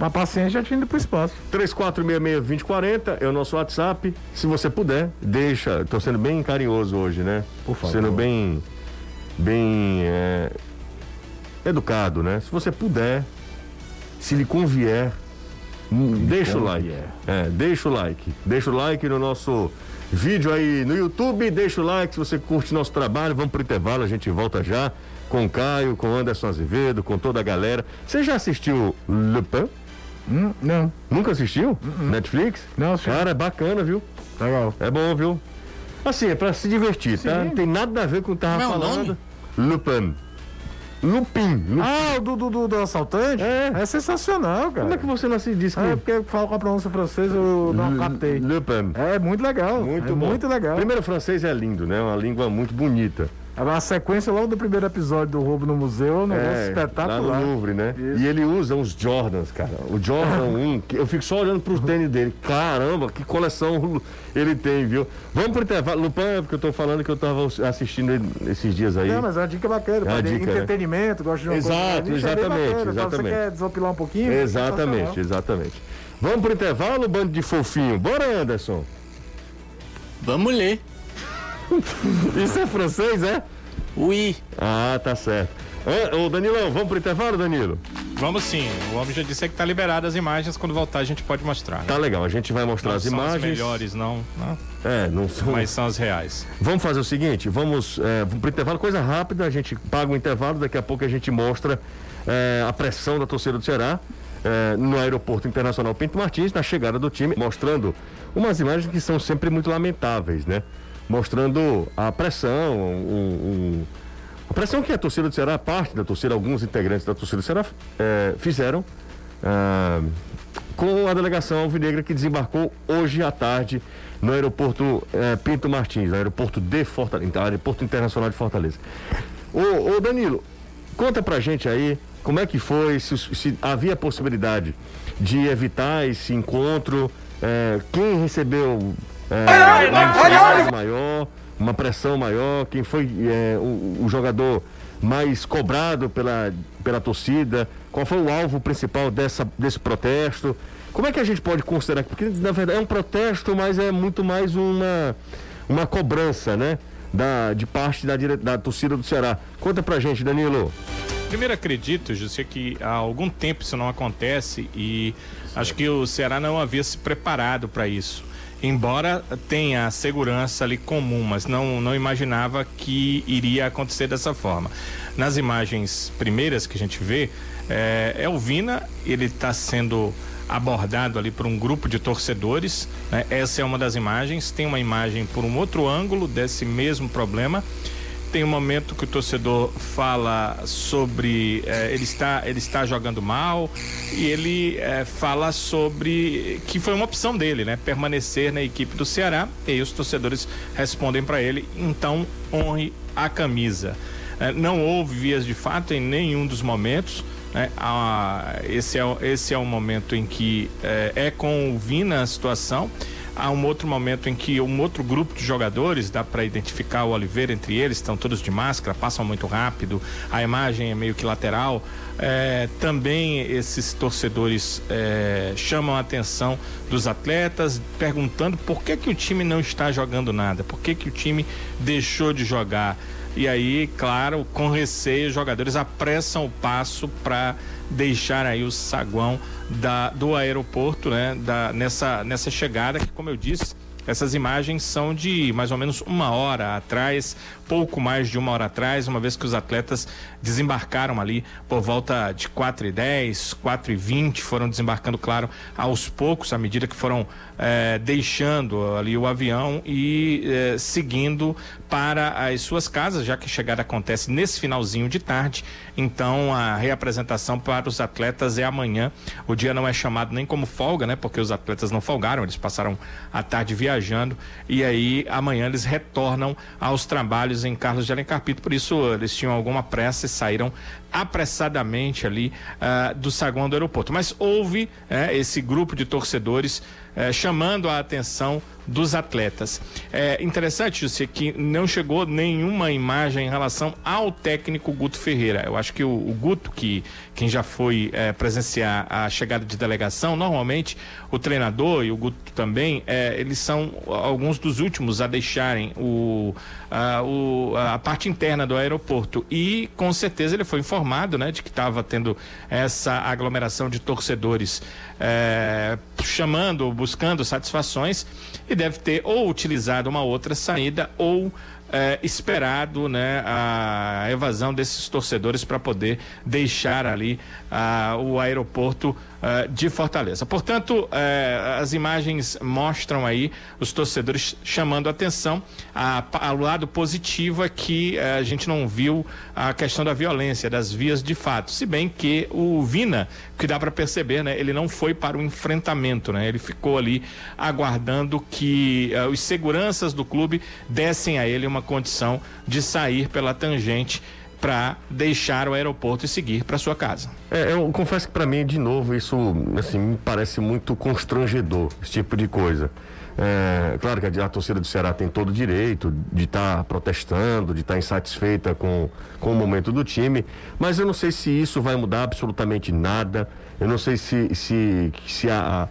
Speaker 4: A paciência já tinha ido pro espaço.
Speaker 2: 3466-2040 é o nosso WhatsApp. Se você puder, deixa. Tô sendo bem carinhoso hoje, né?
Speaker 4: Por favor.
Speaker 2: Sendo bem. Bem. é, educado, né? Se você puder, se lhe convier, deixa o like.
Speaker 4: convier.
Speaker 2: É, deixa o like. Deixa o like no nosso vídeo aí no YouTube. Deixa o like se você curte nosso trabalho. Vamos pro intervalo, a gente volta já com o Caio, com o Anderson Azevedo, com toda a galera. Você já assistiu Lupin?
Speaker 4: Hum, não,
Speaker 2: Nunca assistiu? Netflix?
Speaker 4: Não, assisti.
Speaker 2: Cara, é bacana, viu?
Speaker 4: legal.
Speaker 2: É bom, viu? Assim, é pra se divertir, tá?
Speaker 4: Sim.
Speaker 2: Não tem nada a ver com o que eu tava
Speaker 5: Como é
Speaker 2: falando. Lupin. Lupin. Lupin.
Speaker 4: Ah, o do, do, do, do assaltante?
Speaker 2: É.
Speaker 4: sensacional, cara.
Speaker 2: Como é que você não se diz que...
Speaker 4: É, porque eu falo com a pronúncia francesa, eu não
Speaker 2: Lu-
Speaker 4: captei.
Speaker 2: Lupin.
Speaker 4: É muito legal.
Speaker 2: Muito
Speaker 4: é
Speaker 2: bom.
Speaker 4: muito legal.
Speaker 2: Primeiro, o francês é lindo, né? Uma língua muito bonita.
Speaker 4: A sequência logo do primeiro episódio do Roubo no Museu é um negócio
Speaker 2: É,
Speaker 4: espetacular.
Speaker 2: Lá no Louvre, né?
Speaker 4: Isso.
Speaker 2: E ele usa uns Jordans, cara. O Jordan 1, que eu fico só olhando pros tênis dele. Caramba, que coleção ele tem, viu? Vamos pro intervalo. Lupin, é porque eu tô falando que eu tava assistindo esses dias aí.
Speaker 4: Não, mas é uma dica bacana.
Speaker 2: É uma dica, né?
Speaker 4: entretenimento, gosta de uma
Speaker 2: Exato,
Speaker 4: coisa. Isso é
Speaker 2: exatamente,
Speaker 4: Você
Speaker 2: exatamente.
Speaker 4: quer desopilar um pouquinho?
Speaker 2: Exatamente,
Speaker 4: Sensacional.
Speaker 2: exatamente. Vamos pro intervalo, bando de fofinho. Bora, Anderson.
Speaker 5: Vamos ler.
Speaker 2: Isso é francês, é?
Speaker 5: Ui.
Speaker 2: Ah, tá certo. Ah, Ô, Danilão, vamos pro intervalo, Danilo?
Speaker 6: Vamos sim. O homem já disse que tá liberado as imagens. Quando voltar a gente pode mostrar. né?
Speaker 2: Tá legal, a gente vai mostrar
Speaker 6: Não
Speaker 2: as
Speaker 6: são
Speaker 2: imagens.
Speaker 6: melhores, não, não,
Speaker 2: É, não são.
Speaker 6: mas são as reais.
Speaker 2: Vamos fazer o seguinte, vamos, é, vamos pro intervalo, coisa rápida, a gente paga o intervalo, daqui a pouco a gente mostra é, a pressão da torcida do Ceará é, no aeroporto internacional Pinto Martins, na chegada do time, mostrando umas imagens que são sempre muito lamentáveis, né? Mostrando a pressão, o, o- a pressão que a torcida do Ceará, parte da torcida, alguns integrantes da torcida do Ceará é, fizeram ah, com a delegação alvinegra que desembarcou hoje à tarde no aeroporto eh, Pinto Martins, aeroporto de Fortaleza, então, aeroporto internacional de Fortaleza. Ô, ô, Danilo, conta pra gente aí como é que foi, se, se havia possibilidade de evitar esse encontro, eh, quem recebeu uma ansiedade maior, uma pressão maior, quem foi eh, o, o jogador mais cobrado pela, pela torcida, qual foi o alvo principal dessa, desse protesto? Como é que a gente pode considerar? Porque na verdade é um protesto, mas é muito mais uma, uma cobrança, né? Da, de parte da, dire- da torcida do Ceará. Conta pra gente, Danilo.
Speaker 6: Primeiro acredito, José, que há algum tempo isso não acontece e acho que o Ceará não havia se preparado para isso. Embora tenha a segurança ali comum, mas não, não imaginava que iria acontecer dessa forma. Nas imagens primeiras que a gente vê, é, é o Vina, ele está sendo abordado ali por um grupo de torcedores. né? Essa é uma das imagens. Tem uma imagem por um outro ângulo desse mesmo problema tem um momento que o torcedor fala sobre é, ele está ele está jogando mal e ele é, fala sobre que foi uma opção dele, né, permanecer na equipe do Ceará. E aí os torcedores respondem para ele, então honre a camisa. É, não houve vias de fato em nenhum dos momentos. Né? Ah, esse, é, esse é o momento em que é, é com o Vina a situação. Há um outro momento em que um outro grupo de jogadores, dá para identificar o Oliveira entre eles, estão todos de máscara, passam muito rápido, a imagem é meio que lateral. É, também esses torcedores é, chamam a atenção dos atletas, perguntando por que, que o time não está jogando nada, por que, que o time deixou de jogar. E aí, claro, com receio, os jogadores apressam o passo para deixar aí o saguão da, do aeroporto, né? Da, nessa, nessa chegada que, como eu disse, essas imagens são de mais ou menos uma hora atrás, pouco mais de uma hora atrás, uma vez que os atletas desembarcaram ali por volta de 4 e 10, 4 e 20, foram desembarcando, claro, aos poucos, à medida que foram eh, deixando ali o avião e eh, seguindo para as suas casas, já que a chegada acontece nesse finalzinho de tarde. Então a reapresentação para os atletas é amanhã. O dia não é chamado nem como folga, né? Porque os atletas não folgaram, eles passaram a tarde viajando e aí amanhã eles retornam aos trabalhos em Carlos de Alencar Pinto. Por isso eles tinham alguma pressa e saíram apressadamente ali uh, do saguão do aeroporto. Mas houve uh, esse grupo de torcedores uh, chamando a atenção dos atletas. É interessante, José, que não chegou nenhuma imagem em relação ao técnico Guto Ferreira. Eu acho que o, o Guto, que quem já foi é, presenciar a chegada de delegação, normalmente o treinador e o Guto também, é, eles são alguns dos últimos a deixarem o, a, o, a parte interna do aeroporto. E com certeza ele foi informado né, de que estava tendo essa aglomeração de torcedores é, chamando, buscando satisfações e deve ter ou utilizado uma outra saída ou é, esperado né, a evasão desses torcedores para poder deixar ali ah, o aeroporto ah, de Fortaleza. Portanto, eh, as imagens mostram aí os torcedores chamando atenção ao lado positivo é que eh, a gente não viu a questão da violência, das vias de fato. Se bem que o Vina, que dá para perceber, né, ele não foi para o enfrentamento, né? Ele ficou ali aguardando que uh, os seguranças do clube dessem a ele uma condição de sair pela tangente para deixar o aeroporto e seguir para sua casa.
Speaker 2: É, eu confesso que para mim, de novo, isso assim, me parece muito constrangedor, esse tipo de coisa. É, claro que a, a, torcida do Ceará tem todo o direito de estar tá protestando, de estar tá insatisfeita com, com o momento do time, mas eu não sei se isso vai mudar absolutamente nada. Eu não sei se, se, se a, a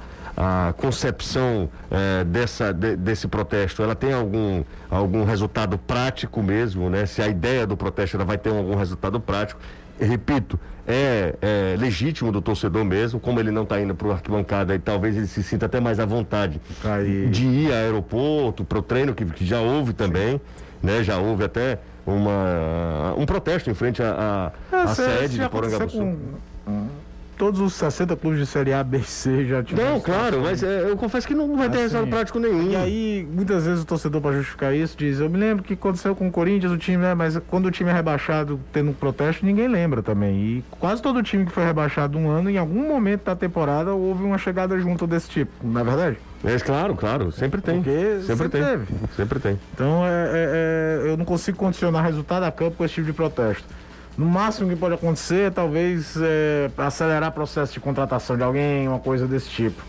Speaker 2: concepção é, dessa, de, desse protesto ela tem algum, algum resultado prático mesmo, né? Se a ideia do protesto ela vai ter algum resultado prático. repito, é, é, legítimo do torcedor mesmo, como ele não está indo para o arquibancada e talvez ele se sinta até mais à vontade Aí. de ir ao aeroporto, para o treino, que, que, já houve também, né? Já houve até uma, um protesto em frente à
Speaker 4: é,
Speaker 2: sede de Porangabuçu
Speaker 4: todos os 60 clubes de Série A, B e C já tiveram.
Speaker 2: Não, claro, mas é, eu confesso que não vai ter assim, resultado prático nenhum.
Speaker 4: E aí, muitas vezes o torcedor, para justificar isso, diz: Eu me lembro que aconteceu com o Corinthians, o time, né? Mas quando o time é rebaixado tendo um protesto, ninguém lembra também. E quase todo time que foi rebaixado um ano, em algum momento da temporada, houve uma chegada junto desse tipo, não é verdade?
Speaker 2: É, claro, claro, sempre tem.
Speaker 4: Porque sempre, sempre tem. Teve.
Speaker 2: Sempre tem.
Speaker 4: Então, é, é, é, eu não consigo condicionar resultado a campo com esse tipo de protesto. No máximo que pode acontecer, talvez é, acelerar o processo de contratação de alguém, uma coisa desse tipo.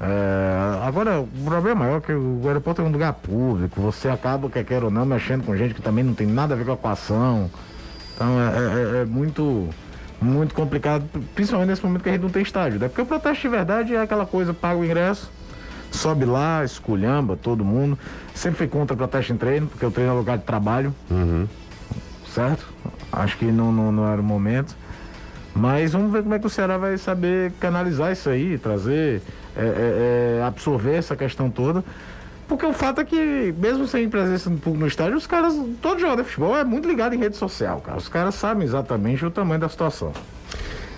Speaker 4: É, agora, o problema maior é que o aeroporto é um lugar público, você acaba, quer queira ou não, mexendo com gente que também não tem nada a ver com a equação. Então é, é, é muito, muito complicado, principalmente nesse momento que a gente não tem estádio. Né? Porque o protesto de verdade é aquela coisa, paga o ingresso, sobe lá, esculhamba todo mundo. Sempre fui contra protesto em treino, porque o treino é lugar de trabalho.
Speaker 2: Uhum.
Speaker 4: Certo? Acho que não, não, não era o momento. Mas vamos ver como é que o Ceará vai saber canalizar isso aí, trazer, é, é, é, absorver essa questão toda. Porque o fato é que, mesmo sem presença no estádio, os caras, todo jogador de futebol é muito ligado em rede social, cara. Os caras sabem exatamente o tamanho da situação.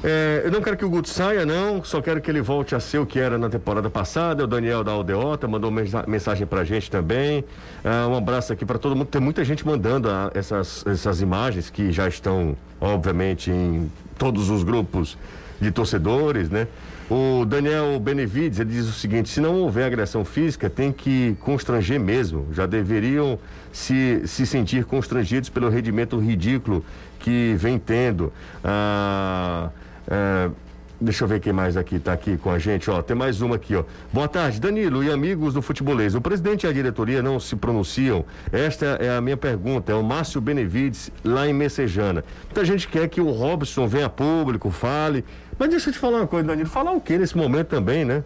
Speaker 2: É, eu não quero que o Guto saia, não. Só quero que ele volte a ser o que era na temporada passada. O Daniel da Aldeota mandou mensa mensagem pra gente também. É, um abraço aqui para todo mundo. Tem muita gente mandando ah, essas, essas imagens que já estão, obviamente, em todos os grupos de torcedores, né? O Daniel Benevides, ele diz o seguinte, se não houver agressão física, tem que constranger mesmo. Já deveriam se, se sentir constrangidos pelo rendimento ridículo que vem tendo. Ah, é, deixa eu ver quem mais aqui está aqui com a gente, ó. Tem mais uma aqui, ó. Boa tarde, Danilo e amigos do futebolês. O presidente e a diretoria não se pronunciam. Esta é a minha pergunta. É o Márcio Benevides, lá em Messejana. Muita gente quer que o Robson venha a público, fale. Mas deixa eu te falar uma coisa, Danilo. Falar o que nesse momento também, né?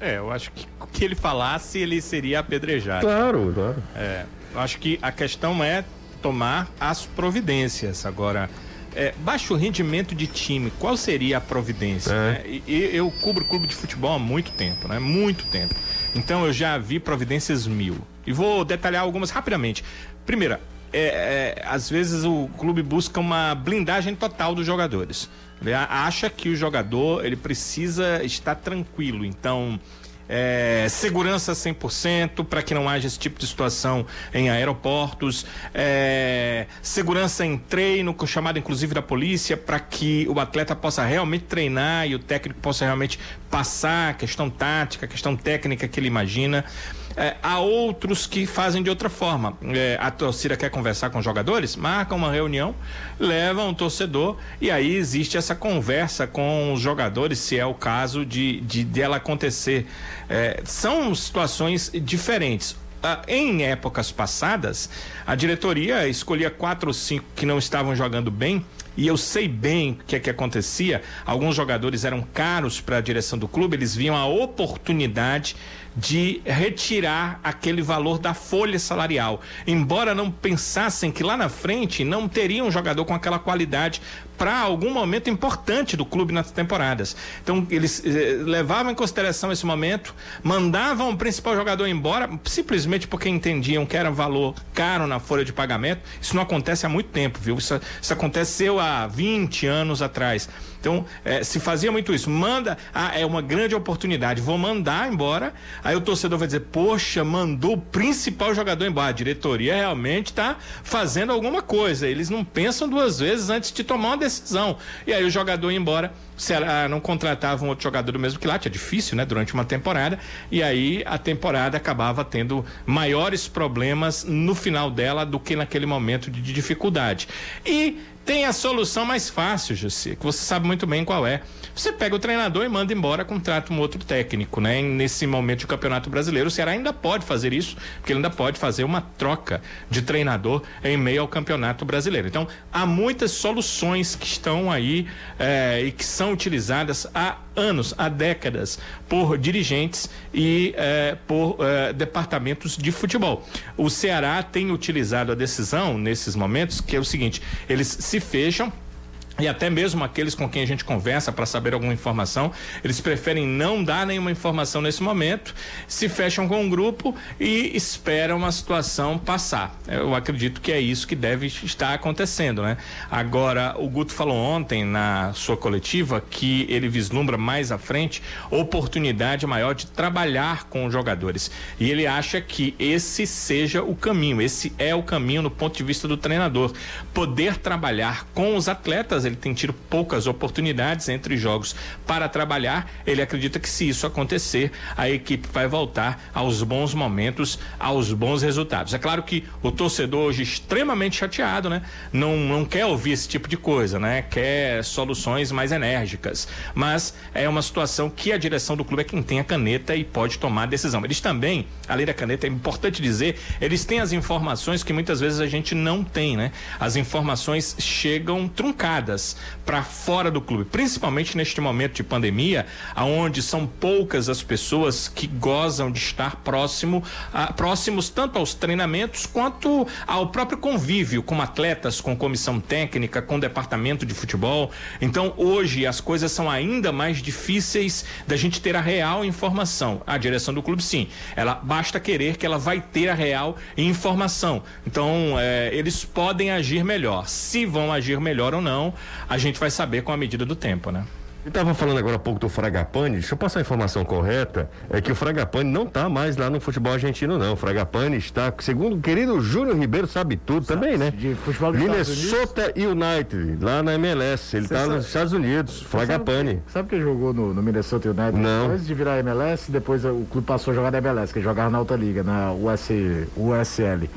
Speaker 6: É, eu acho que o que ele falasse, ele seria apedrejado.
Speaker 2: Claro, claro.
Speaker 6: É, eu acho que a questão é tomar as providências. Agora, é, baixo rendimento de time, qual seria a providência?
Speaker 2: É.
Speaker 6: Né? E, eu cubro clube de futebol há muito tempo, né? Muito tempo. Então eu já vi providências mil. E vou detalhar algumas rapidamente. Primeira, é, é, às vezes o clube busca uma blindagem total dos jogadores. Ele acha que o jogador ele precisa estar tranquilo. Então, é, segurança 100% para que não haja esse tipo de situação em aeroportos, é, segurança em treino, chamada inclusive da polícia, para que o atleta possa realmente treinar e o técnico possa realmente passar a questão tática, a questão técnica que ele imagina. É, há outros que fazem de outra forma. É, a torcida quer conversar com os jogadores, marca uma reunião, leva um torcedor e aí existe essa conversa com os jogadores, se é o caso de, de dela acontecer. É, são situações diferentes. Ah, em épocas passadas, a diretoria escolhia quatro ou cinco que não estavam jogando bem e eu sei bem o que é que acontecia. Alguns jogadores eram caros para a direção do clube, eles viam a oportunidade de retirar aquele valor da folha salarial, embora não pensassem que lá na frente não teria um jogador com aquela qualidade para algum momento importante do clube nas temporadas. Então eles eh, levavam em consideração esse momento, mandavam o principal jogador embora simplesmente porque entendiam que era valor caro na folha de pagamento. Isso não acontece há muito tempo, viu? Isso, isso aconteceu há 20 anos atrás. Então, eh, se fazia muito isso. Manda, ah, é uma grande oportunidade, vou mandar embora. Aí o torcedor vai dizer: Poxa, mandou o principal jogador embora. A diretoria realmente está fazendo alguma coisa. Eles não pensam duas vezes antes de tomar uma decisão. E aí o jogador ia embora. Ceará não contratava um outro jogador do mesmo que lá, é difícil, né? Durante uma temporada. E aí a temporada acabava tendo maiores problemas no final dela do que naquele momento de dificuldade. E tem a solução mais fácil, Jussi, que você sabe muito bem qual é. Você pega o treinador e manda embora, contrata um outro técnico, né? Nesse momento de Campeonato Brasileiro, o Ceará ainda pode fazer isso, porque ele ainda pode fazer uma troca de treinador em meio ao Campeonato Brasileiro. Então, há muitas soluções que estão aí eh, e que são utilizadas há anos, há décadas, por dirigentes e eh, por eh, departamentos de futebol. O Ceará tem utilizado a decisão nesses momentos, que é o seguinte: eles se fecham e até mesmo aqueles com quem a gente conversa para saber alguma informação, eles preferem não dar nenhuma informação nesse momento, se fecham com um grupo e esperam a situação passar. Eu acredito que é isso que deve estar acontecendo, né? Agora, o Guto falou ontem na sua coletiva que ele vislumbra mais à frente oportunidade maior de trabalhar com os jogadores. E ele acha que esse seja o caminho, esse é o caminho no ponto de vista do treinador. Poder trabalhar com os atletas ele tem tido poucas oportunidades entre jogos para trabalhar. Ele acredita que se isso acontecer, a equipe vai voltar aos bons momentos, aos bons resultados. É claro que o torcedor hoje extremamente chateado, né? Não, não quer ouvir esse tipo de coisa, né? Quer soluções mais enérgicas. Mas é uma situação que a direção do clube é quem tem a caneta e pode tomar a decisão. Eles também, além da caneta, é importante dizer, eles têm as informações que muitas vezes a gente não tem, né? As informações chegam truncadas para fora do clube, principalmente neste momento de pandemia, aonde são poucas as pessoas que gozam de estar próximo, a, próximos tanto aos treinamentos quanto ao próprio convívio com atletas, com comissão técnica, com departamento de futebol. Então, hoje as coisas são ainda mais difíceis da gente ter a real informação. A direção do clube, sim, ela basta querer que ela vai ter a real informação. Então, eh, eles podem agir melhor. Se vão agir melhor ou não, a gente vai saber com a medida do tempo, né?
Speaker 2: Eu estava falando agora há pouco do Fragapane, deixa eu passar a informação correta, é que o Fragapane não está mais lá no futebol argentino, não. O Fragapane está, segundo o querido Júnior Ribeiro, sabe tudo sabe, também, né?
Speaker 4: De futebol
Speaker 2: Minnesota United, lá na MLS. Ele está nos Estados Unidos, Fragapane.
Speaker 4: Sabe, sabe que jogou no, no, Minnesota United?
Speaker 2: Não.
Speaker 4: Antes de virar MLS, depois o clube passou a jogar na MLS, que jogava na outra liga, na US, USL.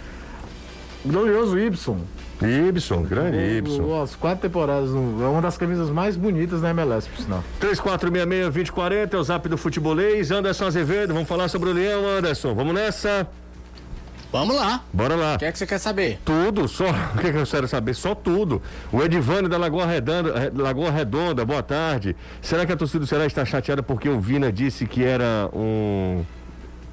Speaker 4: Glorioso Y.
Speaker 2: Ibson, grande Ibson.
Speaker 4: As quatro temporadas, é uma das camisas mais bonitas da MLS, por sinal.
Speaker 2: 3466-2040 é o zap do futebolês. Anderson Azevedo, vamos falar sobre o Leão, Anderson. Vamos nessa.
Speaker 5: Vamos lá.
Speaker 2: Bora lá.
Speaker 5: O que é que você quer saber?
Speaker 2: Tudo, só. O que, é que eu quero saber? Só tudo. O Edivânio da Lagoa Redonda, Lagoa Redonda, boa tarde. Será que a torcida do Ceará está chateada porque o Vina disse que era um.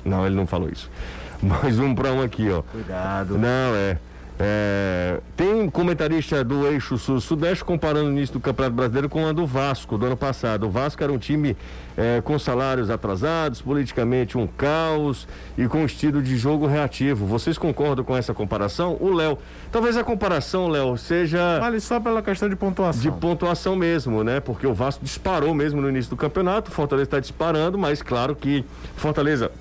Speaker 2: Não, ele não falou isso. Mais um para um aqui, ó.
Speaker 4: Cuidado.
Speaker 2: Não, é. É, tem um comentarista do eixo sul-sudeste comparando o início do Campeonato Brasileiro com a do Vasco do ano passado. O Vasco era um time é, com salários atrasados, politicamente um caos e com estilo de jogo reativo. Vocês concordam com essa comparação? O Léo, talvez a comparação, Léo, seja.
Speaker 4: Vale só pela questão de pontuação.
Speaker 2: De pontuação mesmo, né? Porque o Vasco disparou mesmo no início do campeonato, o Fortaleza está disparando, mas claro que Fortaleza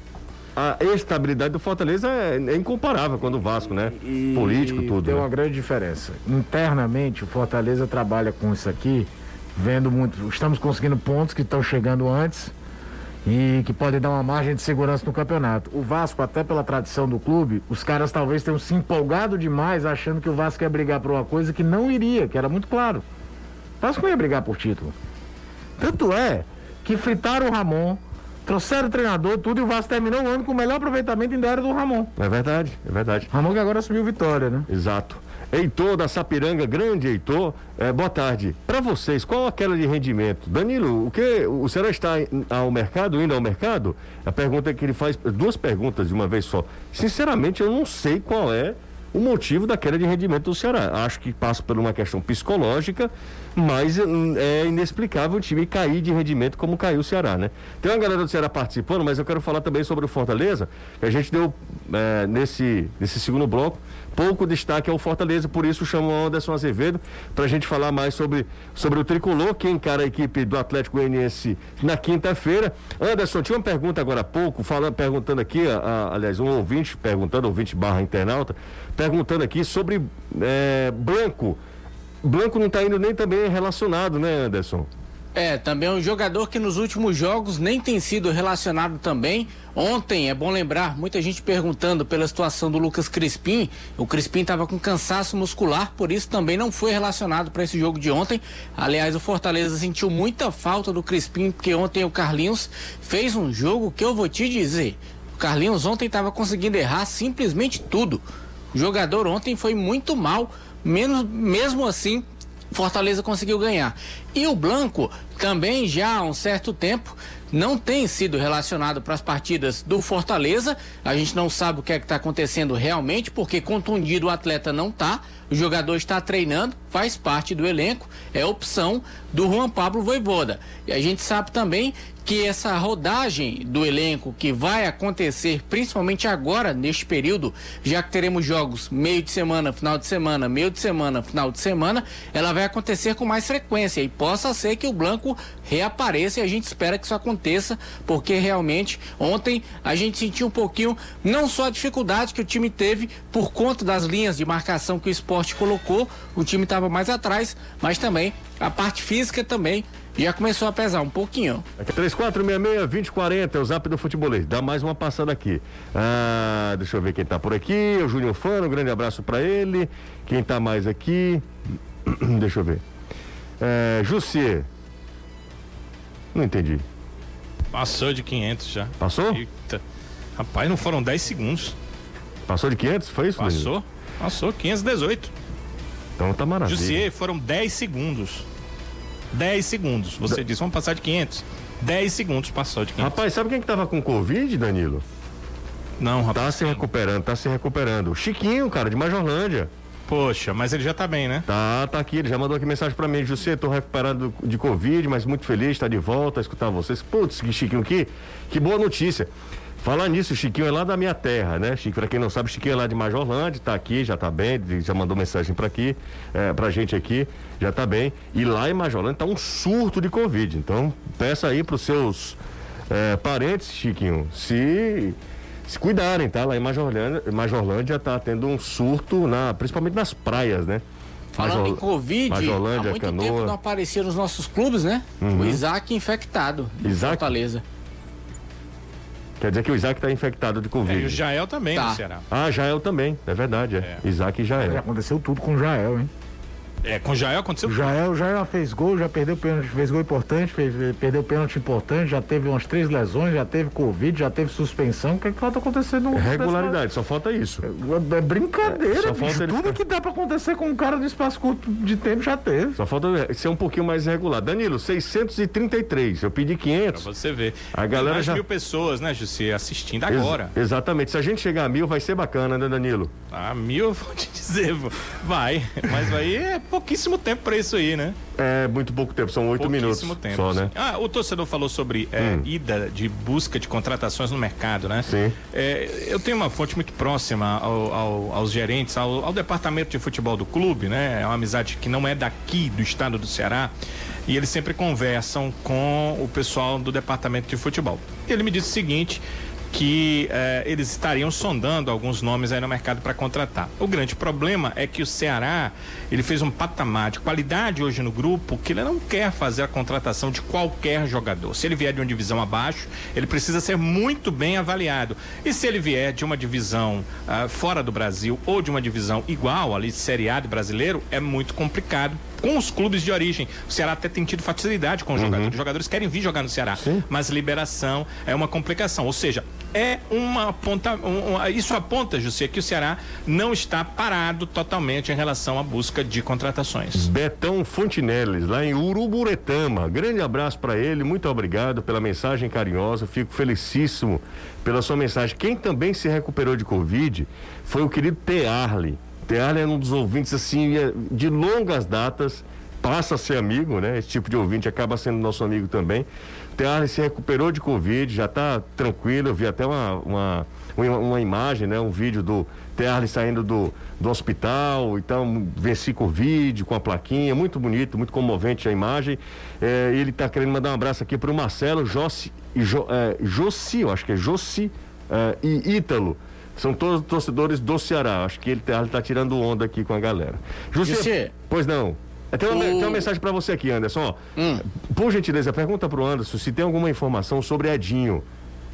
Speaker 2: a estabilidade do Fortaleza é, é incomparável quando o Vasco, né? E, Político, tudo.
Speaker 4: Tem
Speaker 2: né?
Speaker 4: uma grande diferença. Internamente, o Fortaleza trabalha com isso aqui, vendo muito. Estamos conseguindo pontos que estão chegando antes e que podem dar uma margem de segurança no campeonato. O Vasco, até pela tradição do clube, os caras talvez tenham se empolgado demais achando que o Vasco ia brigar por uma coisa que não iria, que era muito claro. O Vasco não ia brigar por título. Tanto é que fritaram o Ramon Trouxeram treinador, tudo, e o Vasco terminou o ano com o melhor aproveitamento ainda era do Ramon.
Speaker 2: É verdade, é verdade.
Speaker 4: Ramon que agora assumiu vitória, né?
Speaker 2: Exato. Heitor da Sapiranga, grande Heitor, é, boa tarde. Para vocês, qual a queda de rendimento? Danilo, o que o Ceará está ao mercado, indo ao mercado? A pergunta é que ele faz, duas perguntas de uma vez só. Sinceramente, eu não sei qual é o motivo da queda de rendimento do Ceará. Acho que passa por uma questão psicológica, mas hum, é inexplicável o time cair de rendimento como caiu o Ceará, né? Tem uma galera do Ceará participando, mas eu quero falar também sobre o Fortaleza, a gente deu é, nesse, nesse segundo bloco pouco destaque ao Fortaleza, por isso chamo o Anderson Azevedo para a gente falar mais sobre, sobre o tricolor que encara a equipe do Atlético Goianiense na quinta-feira. Anderson, tinha uma pergunta agora há pouco, falando, perguntando aqui, a, a, aliás, um ouvinte perguntando, ouvinte barra internauta, perguntando aqui sobre é, Blanco. Blanco não está indo nem também relacionado, né, Anderson?
Speaker 5: É, também é um jogador que nos últimos jogos nem tem sido relacionado também. Ontem, é bom lembrar, muita gente perguntando pela situação do Lucas Crispim. O Crispim estava com cansaço muscular, por isso também não foi relacionado para esse jogo de ontem. Aliás, o Fortaleza sentiu muita falta do Crispim, porque ontem o Carlinhos fez um jogo que eu vou te dizer. O Carlinhos ontem estava conseguindo errar simplesmente tudo. O jogador ontem foi muito mal, menos, mesmo assim Fortaleza conseguiu ganhar. E o Blanco também já há um certo tempo não tem sido relacionado para as partidas do Fortaleza. A gente não sabe o que é que está acontecendo realmente, porque contundido o atleta não está. O jogador está treinando, faz parte do elenco, é opção do Juan Pablo Voivoda. E a gente sabe também que essa rodagem do elenco que vai acontecer principalmente agora neste período, já que teremos jogos meio de semana, final de semana, meio de semana, final de semana, ela vai acontecer com mais frequência. E possa ser que o Blanco reapareça e a gente espera que isso aconteça, porque realmente ontem a gente sentiu um pouquinho não só a dificuldade que o time teve por conta das linhas de marcação que o esporte colocou, o time estava mais atrás, mas também a parte física também já começou a pesar um pouquinho.
Speaker 2: Aqui 3466-2040 é o zap do futebolês. Dá mais uma passada aqui. Ah, deixa eu ver quem tá por aqui. O Júnior Fano, um grande abraço para ele. Quem tá mais aqui? deixa eu ver. É, Jussier. Não entendi.
Speaker 6: Passou de 500 já.
Speaker 2: Passou?
Speaker 6: Eita. Rapaz, não foram 10 segundos.
Speaker 2: Passou de 500? Foi isso?
Speaker 6: Passou? Danilo? Passou, 518.
Speaker 2: Então tá maravilha.
Speaker 6: Jussier, foram 10 segundos. 10 segundos. Você disse, vamos passar de 500. 10 segundos passou de 500.
Speaker 2: Rapaz, sabe quem que tava com Covid, Danilo?
Speaker 6: Não, rapaz.
Speaker 2: Tá se recuperando, tá se recuperando. Chiquinho, cara, de Majorlândia.
Speaker 6: Poxa, mas ele já tá bem, né?
Speaker 2: Tá, tá aqui. Ele já mandou aqui mensagem pra mim. José, tô recuperado de Covid, mas muito feliz, tá de volta a escutar vocês. Putz, que Chiquinho, que, que boa notícia. Falar nisso, o Chiquinho é lá da minha terra, né? Chico, pra quem não sabe, o Chiquinho é lá de Majorlândia, tá aqui, já tá bem, já mandou mensagem pra aqui, é, pra gente aqui, já tá bem. E lá em Majorlândia tá um surto de Covid. Então, peça aí pros seus é, parentes, Chiquinho, se, se cuidarem, tá? Lá em Majorlândia, Majorlândia tá tendo um surto, na, principalmente nas praias, né?
Speaker 5: Falando
Speaker 2: Major-
Speaker 5: em Covid,
Speaker 2: Majorlândia,
Speaker 5: há muito
Speaker 2: Canoa.
Speaker 5: tempo não aparecia nos nossos clubes, né? O Isaac infectado.
Speaker 2: Isaac?
Speaker 5: Fortaleza.
Speaker 2: Quer dizer que o Isaac tá infectado de
Speaker 6: É,
Speaker 2: Covid.
Speaker 6: e o Jael também
Speaker 5: Tá.
Speaker 6: no Ceará.
Speaker 2: Ah, Jael também, é verdade, é. Isaac e
Speaker 4: Já
Speaker 2: Jael.
Speaker 4: aconteceu tudo com o Jael, hein?
Speaker 6: É, com o Jael aconteceu
Speaker 4: O Jael já fez gol, já perdeu pênalti, fez gol importante, fez, perdeu pênalti importante, já teve umas três lesões, já teve Covid, já teve suspensão. O que, é que falta acontecer no.
Speaker 2: Regularidade, só falta isso.
Speaker 4: É, é brincadeira,
Speaker 2: É, só
Speaker 4: bicho. Tudo
Speaker 2: ficar-
Speaker 4: que dá pra acontecer com um cara de espaço curto de tempo já teve.
Speaker 2: Só falta ser um pouquinho mais regular. Danilo, 633. Eu pedi
Speaker 6: pra
Speaker 2: 500.
Speaker 6: você ver.
Speaker 2: A galera
Speaker 6: mais
Speaker 2: já-
Speaker 6: mil pessoas, né, Jussi, assistindo
Speaker 2: Ex-
Speaker 6: agora.
Speaker 2: exatamente. Se a gente chegar a mil, vai ser bacana, né, Danilo?
Speaker 6: Ah, mil, eu vou te dizer, vai. Mas aí é pouquíssimo tempo pra isso aí, né?
Speaker 2: É muito pouco tempo, são oito minutos
Speaker 6: tempo.
Speaker 2: só, né?
Speaker 6: Ah, o torcedor falou sobre é, ida de busca de contratações no mercado, né?
Speaker 2: Sim.
Speaker 6: É, eu tenho uma fonte muito próxima ao- ao- aos gerentes, ao, ao departamento de futebol do clube, né? É uma amizade que não é daqui, do estado do Ceará. E eles sempre conversam com o pessoal do departamento de futebol. Ele me disse o seguinte. Que eh, eles estariam sondando alguns nomes aí no mercado para contratar. O grande problema é que o Ceará ele fez um patamar de qualidade hoje no grupo que ele não quer fazer a contratação de qualquer jogador. Se ele vier de uma divisão abaixo, ele precisa ser muito bem avaliado. E se ele vier de uma divisão ah, fora do Brasil ou de uma divisão igual ali, Série A do brasileiro, é muito complicado com os clubes de origem. O Ceará até tem tido facilidade com os jogadores. Os jogadores querem vir jogar no Ceará, mas liberação é uma complicação. Ou seja, é uma ponta. um- um- isso aponta, José, que o Ceará não está parado totalmente em relação à busca de contratações.
Speaker 2: Betão Fontinelles, lá em Uruburetama. Grande abraço para ele, muito obrigado pela mensagem carinhosa. Fico felicíssimo pela sua mensagem. Quem também se recuperou de Covid foi o querido Tearli. Tearli é um dos ouvintes, assim, é, de longas datas, passa a ser amigo, né? Esse tipo de ouvinte acaba sendo nosso amigo também. Tearli se recuperou de Covid, já está tranquilo. Eu vi até uma, uma, uma, imagem, né? Um vídeo do Tearli saindo do, do hospital, então venci Covid com a plaquinha, muito bonito, muito comovente a imagem. É, ele está querendo mandar um abraço aqui para o Marcelo Jossi, Jo- é, Jossi, eu acho que é Jossi é, e Ítalo. São todos torcedores do Ceará. Acho que ele está tá tirando onda aqui com a galera. Jussi. pois não. É, Tem uma,
Speaker 5: O-
Speaker 2: tem uma mensagem para você aqui, Anderson. ó. Por gentileza, pergunta pro Anderson se tem alguma informação sobre Edinho.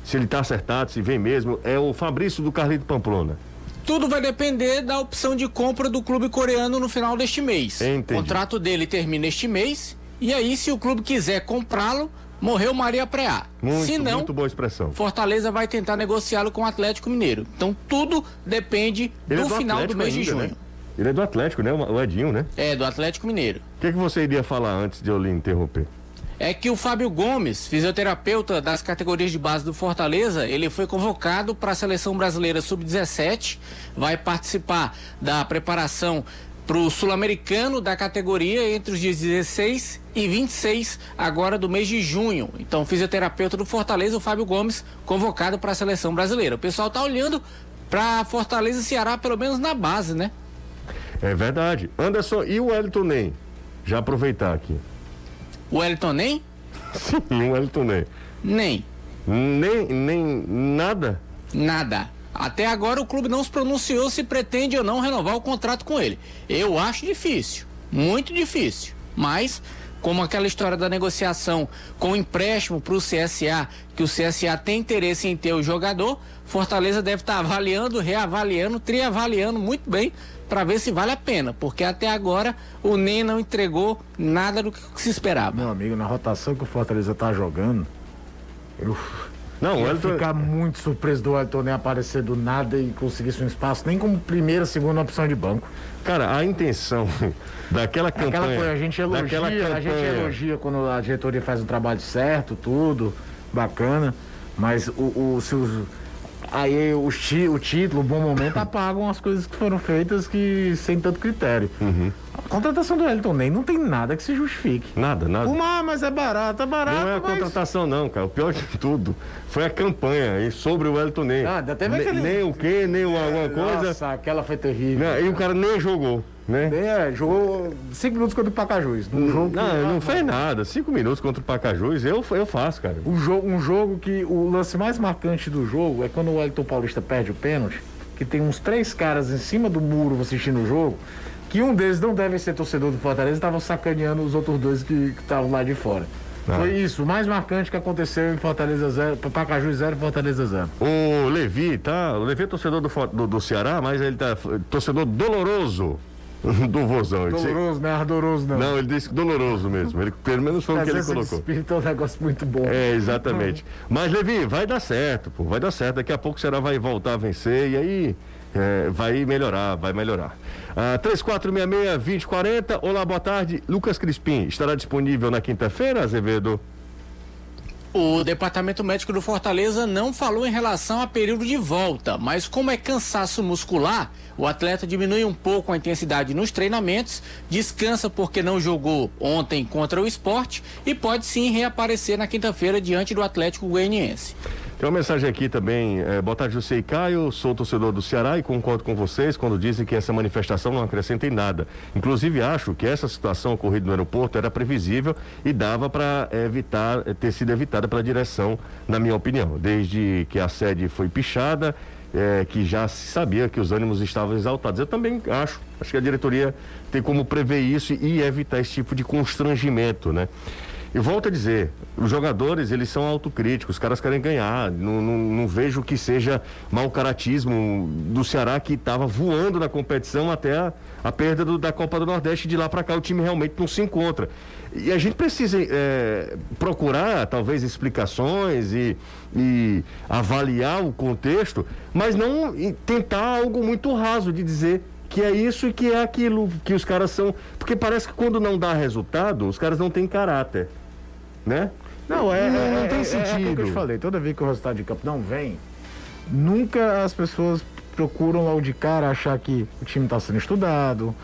Speaker 2: Se ele tá acertado, se vem mesmo. É o Fabrício do Carlito Pamplona.
Speaker 5: Tudo vai depender da opção de compra do clube coreano no final deste mês.
Speaker 2: Entendi.
Speaker 5: O contrato dele termina este mês. E aí, se o clube quiser comprá-lo, morreu Maria Preá.
Speaker 2: Muito,
Speaker 5: se não,
Speaker 2: muito boa expressão.
Speaker 5: Fortaleza vai tentar negociá-lo com o Atlético Mineiro. Então tudo depende
Speaker 2: Ele
Speaker 5: do,
Speaker 2: é
Speaker 5: final do mês de
Speaker 2: ainda,
Speaker 5: junho.
Speaker 2: né? Ele é do Atlético, né? O Edinho, né?
Speaker 5: É, do Atlético Mineiro.
Speaker 2: O que, que você iria falar antes de eu lhe interromper?
Speaker 5: É que o Fábio Gomes, fisioterapeuta das categorias de base do Fortaleza, ele foi convocado para a seleção brasileira sub-17, vai participar da preparação para o sul-americano da categoria entre os dias 16 e 26 agora do mês de junho. Então, fisioterapeuta do Fortaleza, o Fábio Gomes, convocado para a seleção brasileira. O pessoal tá olhando para Fortaleza e Ceará pelo menos na base, né?
Speaker 2: É verdade. Anderson, e o Wellington Ney? Já aproveitar aqui.
Speaker 5: O Wellington nem?
Speaker 2: Sim, o Wellington Ney.
Speaker 5: Nem.
Speaker 2: Nem, nem nada?
Speaker 5: Nada. Até agora o clube não se pronunciou se pretende ou não renovar o contrato com ele. Eu acho difícil, muito difícil. Mas, como aquela história da negociação com o empréstimo para o CSA, que o CSA tem interesse em ter o jogador, Fortaleza deve estar avaliando, reavaliando, triavaliando muito bem para ver se vale a pena, porque até agora o NEM não entregou nada do que se esperava.
Speaker 4: Meu amigo, na rotação que o Fortaleza tá jogando, eu
Speaker 2: Não,
Speaker 4: ia
Speaker 2: Wellington.
Speaker 4: ficar muito surpreso do Elton nem aparecer do nada e conseguisse um espaço, nem como primeira, segunda opção de banco.
Speaker 2: Cara, a intenção daquela
Speaker 4: Aquela
Speaker 2: campanha.
Speaker 4: coisa, a gente elogia,
Speaker 2: daquela
Speaker 4: a gente
Speaker 2: campanha-
Speaker 4: elogia quando a diretoria faz o trabalho certo, tudo, bacana. Mas o, o, se os- Aí ti- o título, o bom momento, apagam as coisas que foram feitas que sem tanto critério.
Speaker 2: Uhum.
Speaker 4: A contratação do Elton Ney não tem nada que se justifique.
Speaker 2: Nada, nada.
Speaker 4: Uma, mas é barato, é barato.
Speaker 2: Não é a
Speaker 4: mas-
Speaker 2: contratação, não, cara. O pior de tudo foi a campanha sobre o Elton Ney.
Speaker 4: Ah, teve aquele-
Speaker 2: Nem o quê, nem o- alguma coisa.
Speaker 4: Nossa, aquela foi terrível.
Speaker 2: Né? E o cara nem jogou, né?
Speaker 4: É, jogou cinco minutos contra o Pacajus. Num jogo que-
Speaker 2: Não, não fez nada. Cinco minutos contra o Pacajus, eu, eu faço, cara.
Speaker 4: Um jogo, um jogo que o lance mais marcante do jogo é quando o Wellington Paulista perde o pênalti, que tem uns três caras em cima do muro assistindo o jogo, que um deles não deve ser torcedor do Fortaleza, estavam sacaneando os outros dois que estavam lá de fora.
Speaker 2: Ah.
Speaker 4: Foi isso, o mais marcante que aconteceu em Fortaleza 0, Pacajus 0 Fortaleza 0.
Speaker 2: O Levi, tá? O Levi é torcedor do, do, do Ceará, mas ele tá torcedor doloroso do Vozão.
Speaker 4: Doloroso, não é ardoroso não.
Speaker 2: Não, ele disse que doloroso mesmo. Ele, pelo menos foi o que ele colocou.
Speaker 4: espírito é um negócio muito bom.
Speaker 2: É, exatamente. Mas, Levi, vai dar certo, pô. Vai dar certo. Daqui a pouco o Ceará vai voltar a vencer e aí é, vai melhorar, vai melhorar. Ah, 3466-2040. Olá, boa tarde. Lucas Crispim estará disponível na quinta-feira, Azevedo?
Speaker 5: O departamento médico do Fortaleza não falou em relação a período de volta, mas como é cansaço muscular, o atleta diminui um pouco a intensidade nos treinamentos, descansa porque não jogou ontem contra o esporte e pode sim reaparecer na quinta-feira diante do Atlético Goianiense.
Speaker 2: Tem uma mensagem aqui também. É, boa tarde, José e Caio. Sou torcedor do Ceará e concordo com vocês quando dizem que essa manifestação não acrescenta em nada. Inclusive, acho que essa situação ocorrida no aeroporto era previsível e dava para evitar, eh, ter sido evitada pela direção, na minha opinião. Desde que a sede foi pichada, eh, que já se sabia que os ânimos estavam exaltados. Eu também acho. Acho que a diretoria tem como prever isso e evitar esse tipo de constrangimento, né? E volto a dizer, os jogadores, eles são autocríticos, os caras querem ganhar. Não, não, não vejo que seja mau caratismo do Ceará que estava voando na competição até a, a perda do- da Copa do Nordeste. De lá para cá o time realmente não se encontra. E a gente precisa eh, procurar, talvez, explicações e, e avaliar o contexto, mas não tentar algo muito raso de dizer que é isso e que é aquilo, que os caras são. Porque parece que quando não dá resultado, os caras não têm caráter. Né?
Speaker 4: Não, é,
Speaker 2: Não,
Speaker 4: é-
Speaker 2: não
Speaker 4: é-
Speaker 2: tem
Speaker 4: é- É aquilo que eu
Speaker 2: sentido.
Speaker 4: te falei, toda vez que o resultado de campo não vem, nunca as pessoas procuram logo de cara achar que o time está sendo estudado.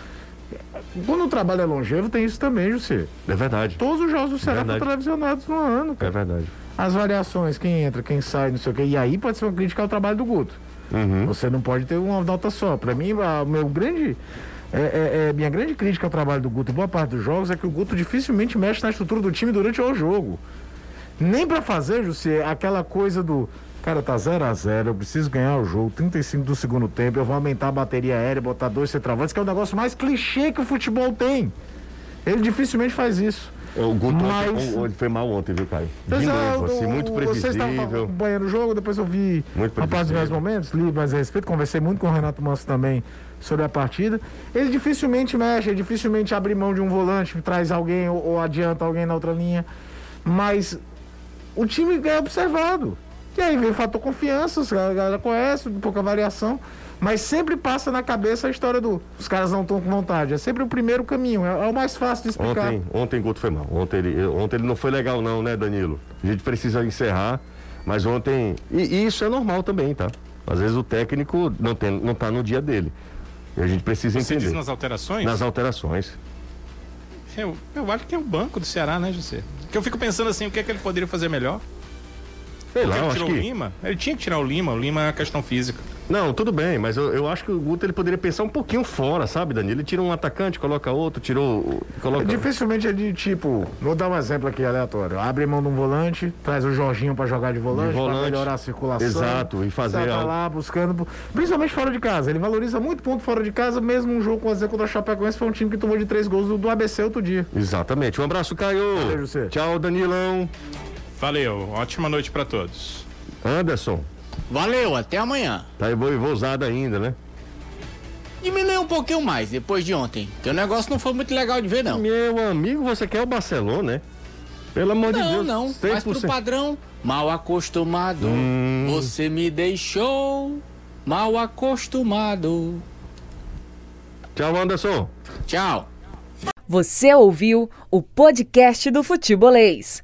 Speaker 4: Quando o trabalho é longevo, tem isso também, José.
Speaker 2: É verdade.
Speaker 4: Todos os jogos do Ceará foram televisionados no ano,
Speaker 2: É
Speaker 4: cara.
Speaker 2: verdade.
Speaker 4: As variações, quem entra, quem sai, não sei o quê. E aí pode ser uma crítica ao trabalho do Guto.
Speaker 2: Uhum.
Speaker 4: Você não pode ter uma nota só. Para mim, a, meu grande, é, é- é- minha grande crítica ao trabalho do Guto em boa parte dos jogos é que o Guto dificilmente mexe na estrutura do time durante o jogo. Nem para fazer, José, aquela coisa do. Cara, tá 0 a 0 eu preciso ganhar o jogo, 35 do segundo tempo, eu vou aumentar a bateria aérea, botar dois centroavantes, que é o negócio mais clichê que o futebol tem. Ele dificilmente faz isso.
Speaker 2: O Guto
Speaker 4: Mas-
Speaker 2: ontem, foi mal ontem, viu, Caio? De
Speaker 4: é,
Speaker 2: novo, assim, muito
Speaker 4: o- Vocês estavam
Speaker 2: previsível.
Speaker 4: acompanhando o jogo, depois eu vi uma parte dos meus
Speaker 2: previsível.
Speaker 4: momentos, li mais a respeito, conversei muito com o Renato Manso também sobre a partida. Ele dificilmente mexe, ele dificilmente abre mão de um volante, traz alguém ou, ou adianta alguém na outra linha. Mas o time é observado. E aí vem o fator confiança, os caras- galera conhece, pouca variação. Mas sempre passa na cabeça a história do os caras não estão com vontade. É sempre o primeiro caminho, é, é o mais fácil de explicar.
Speaker 2: Ontem, ontem Guto foi mal. Ontem ele, ontem ele não foi legal, não, né, Danilo? A gente precisa encerrar, mas ontem. E, e isso é normal também, tá? Às vezes o técnico não, tem, não tá no dia dele. E a gente precisa
Speaker 6: Você
Speaker 2: entender.
Speaker 6: diz nas alterações?
Speaker 2: Nas alterações.
Speaker 6: Eu, eu acho que é o banco do Ceará, né, José? Que eu fico pensando assim, o que é que ele poderia fazer melhor?
Speaker 2: Sei lá,
Speaker 6: Porque ele tirou o
Speaker 2: que.
Speaker 6: Lima. Ele tinha que tirar o Lima. O Lima é uma questão física.
Speaker 2: Não, tudo bem, mas eu, eu acho que o Guto ele poderia pensar um pouquinho fora, sabe, Danilo? Ele tira um atacante, coloca outro, tirou. Coloca...
Speaker 4: Dificilmente é de tipo, vou dar um exemplo aqui aleatório. Abre mão de um volante, traz o Jorginho pra jogar de volante,
Speaker 2: De
Speaker 4: pra
Speaker 2: volante.
Speaker 4: melhorar a circulação.
Speaker 2: Exato, e fazer
Speaker 4: pra
Speaker 2: algo.
Speaker 4: lá buscando, principalmente fora de casa. Ele valoriza muito ponto fora de casa, mesmo um jogo com a contra o Chapecoense foi um time que tomou de três gols do, do ABC outro dia.
Speaker 2: Exatamente. Um abraço, Caio.
Speaker 4: Valeu, José.
Speaker 2: Tchau, Danilão.
Speaker 6: Valeu. Ótima noite pra todos.
Speaker 2: Anderson.
Speaker 5: Valeu, até amanhã.
Speaker 2: Tá aí voivozada ainda, né?
Speaker 5: Diminui um pouquinho mais depois de ontem, que o negócio não foi muito legal de ver, não.
Speaker 2: Meu amigo, você quer o Barcelona, né? Pelo amor de
Speaker 5: Não,
Speaker 2: Deus.
Speaker 5: não. Mas pro
Speaker 2: 100%.
Speaker 5: padrão, mal acostumado.
Speaker 2: Hum.
Speaker 5: Você me deixou mal acostumado.
Speaker 2: Tchau, Anderson.
Speaker 5: Tchau.
Speaker 1: Você ouviu o podcast do Futebolês.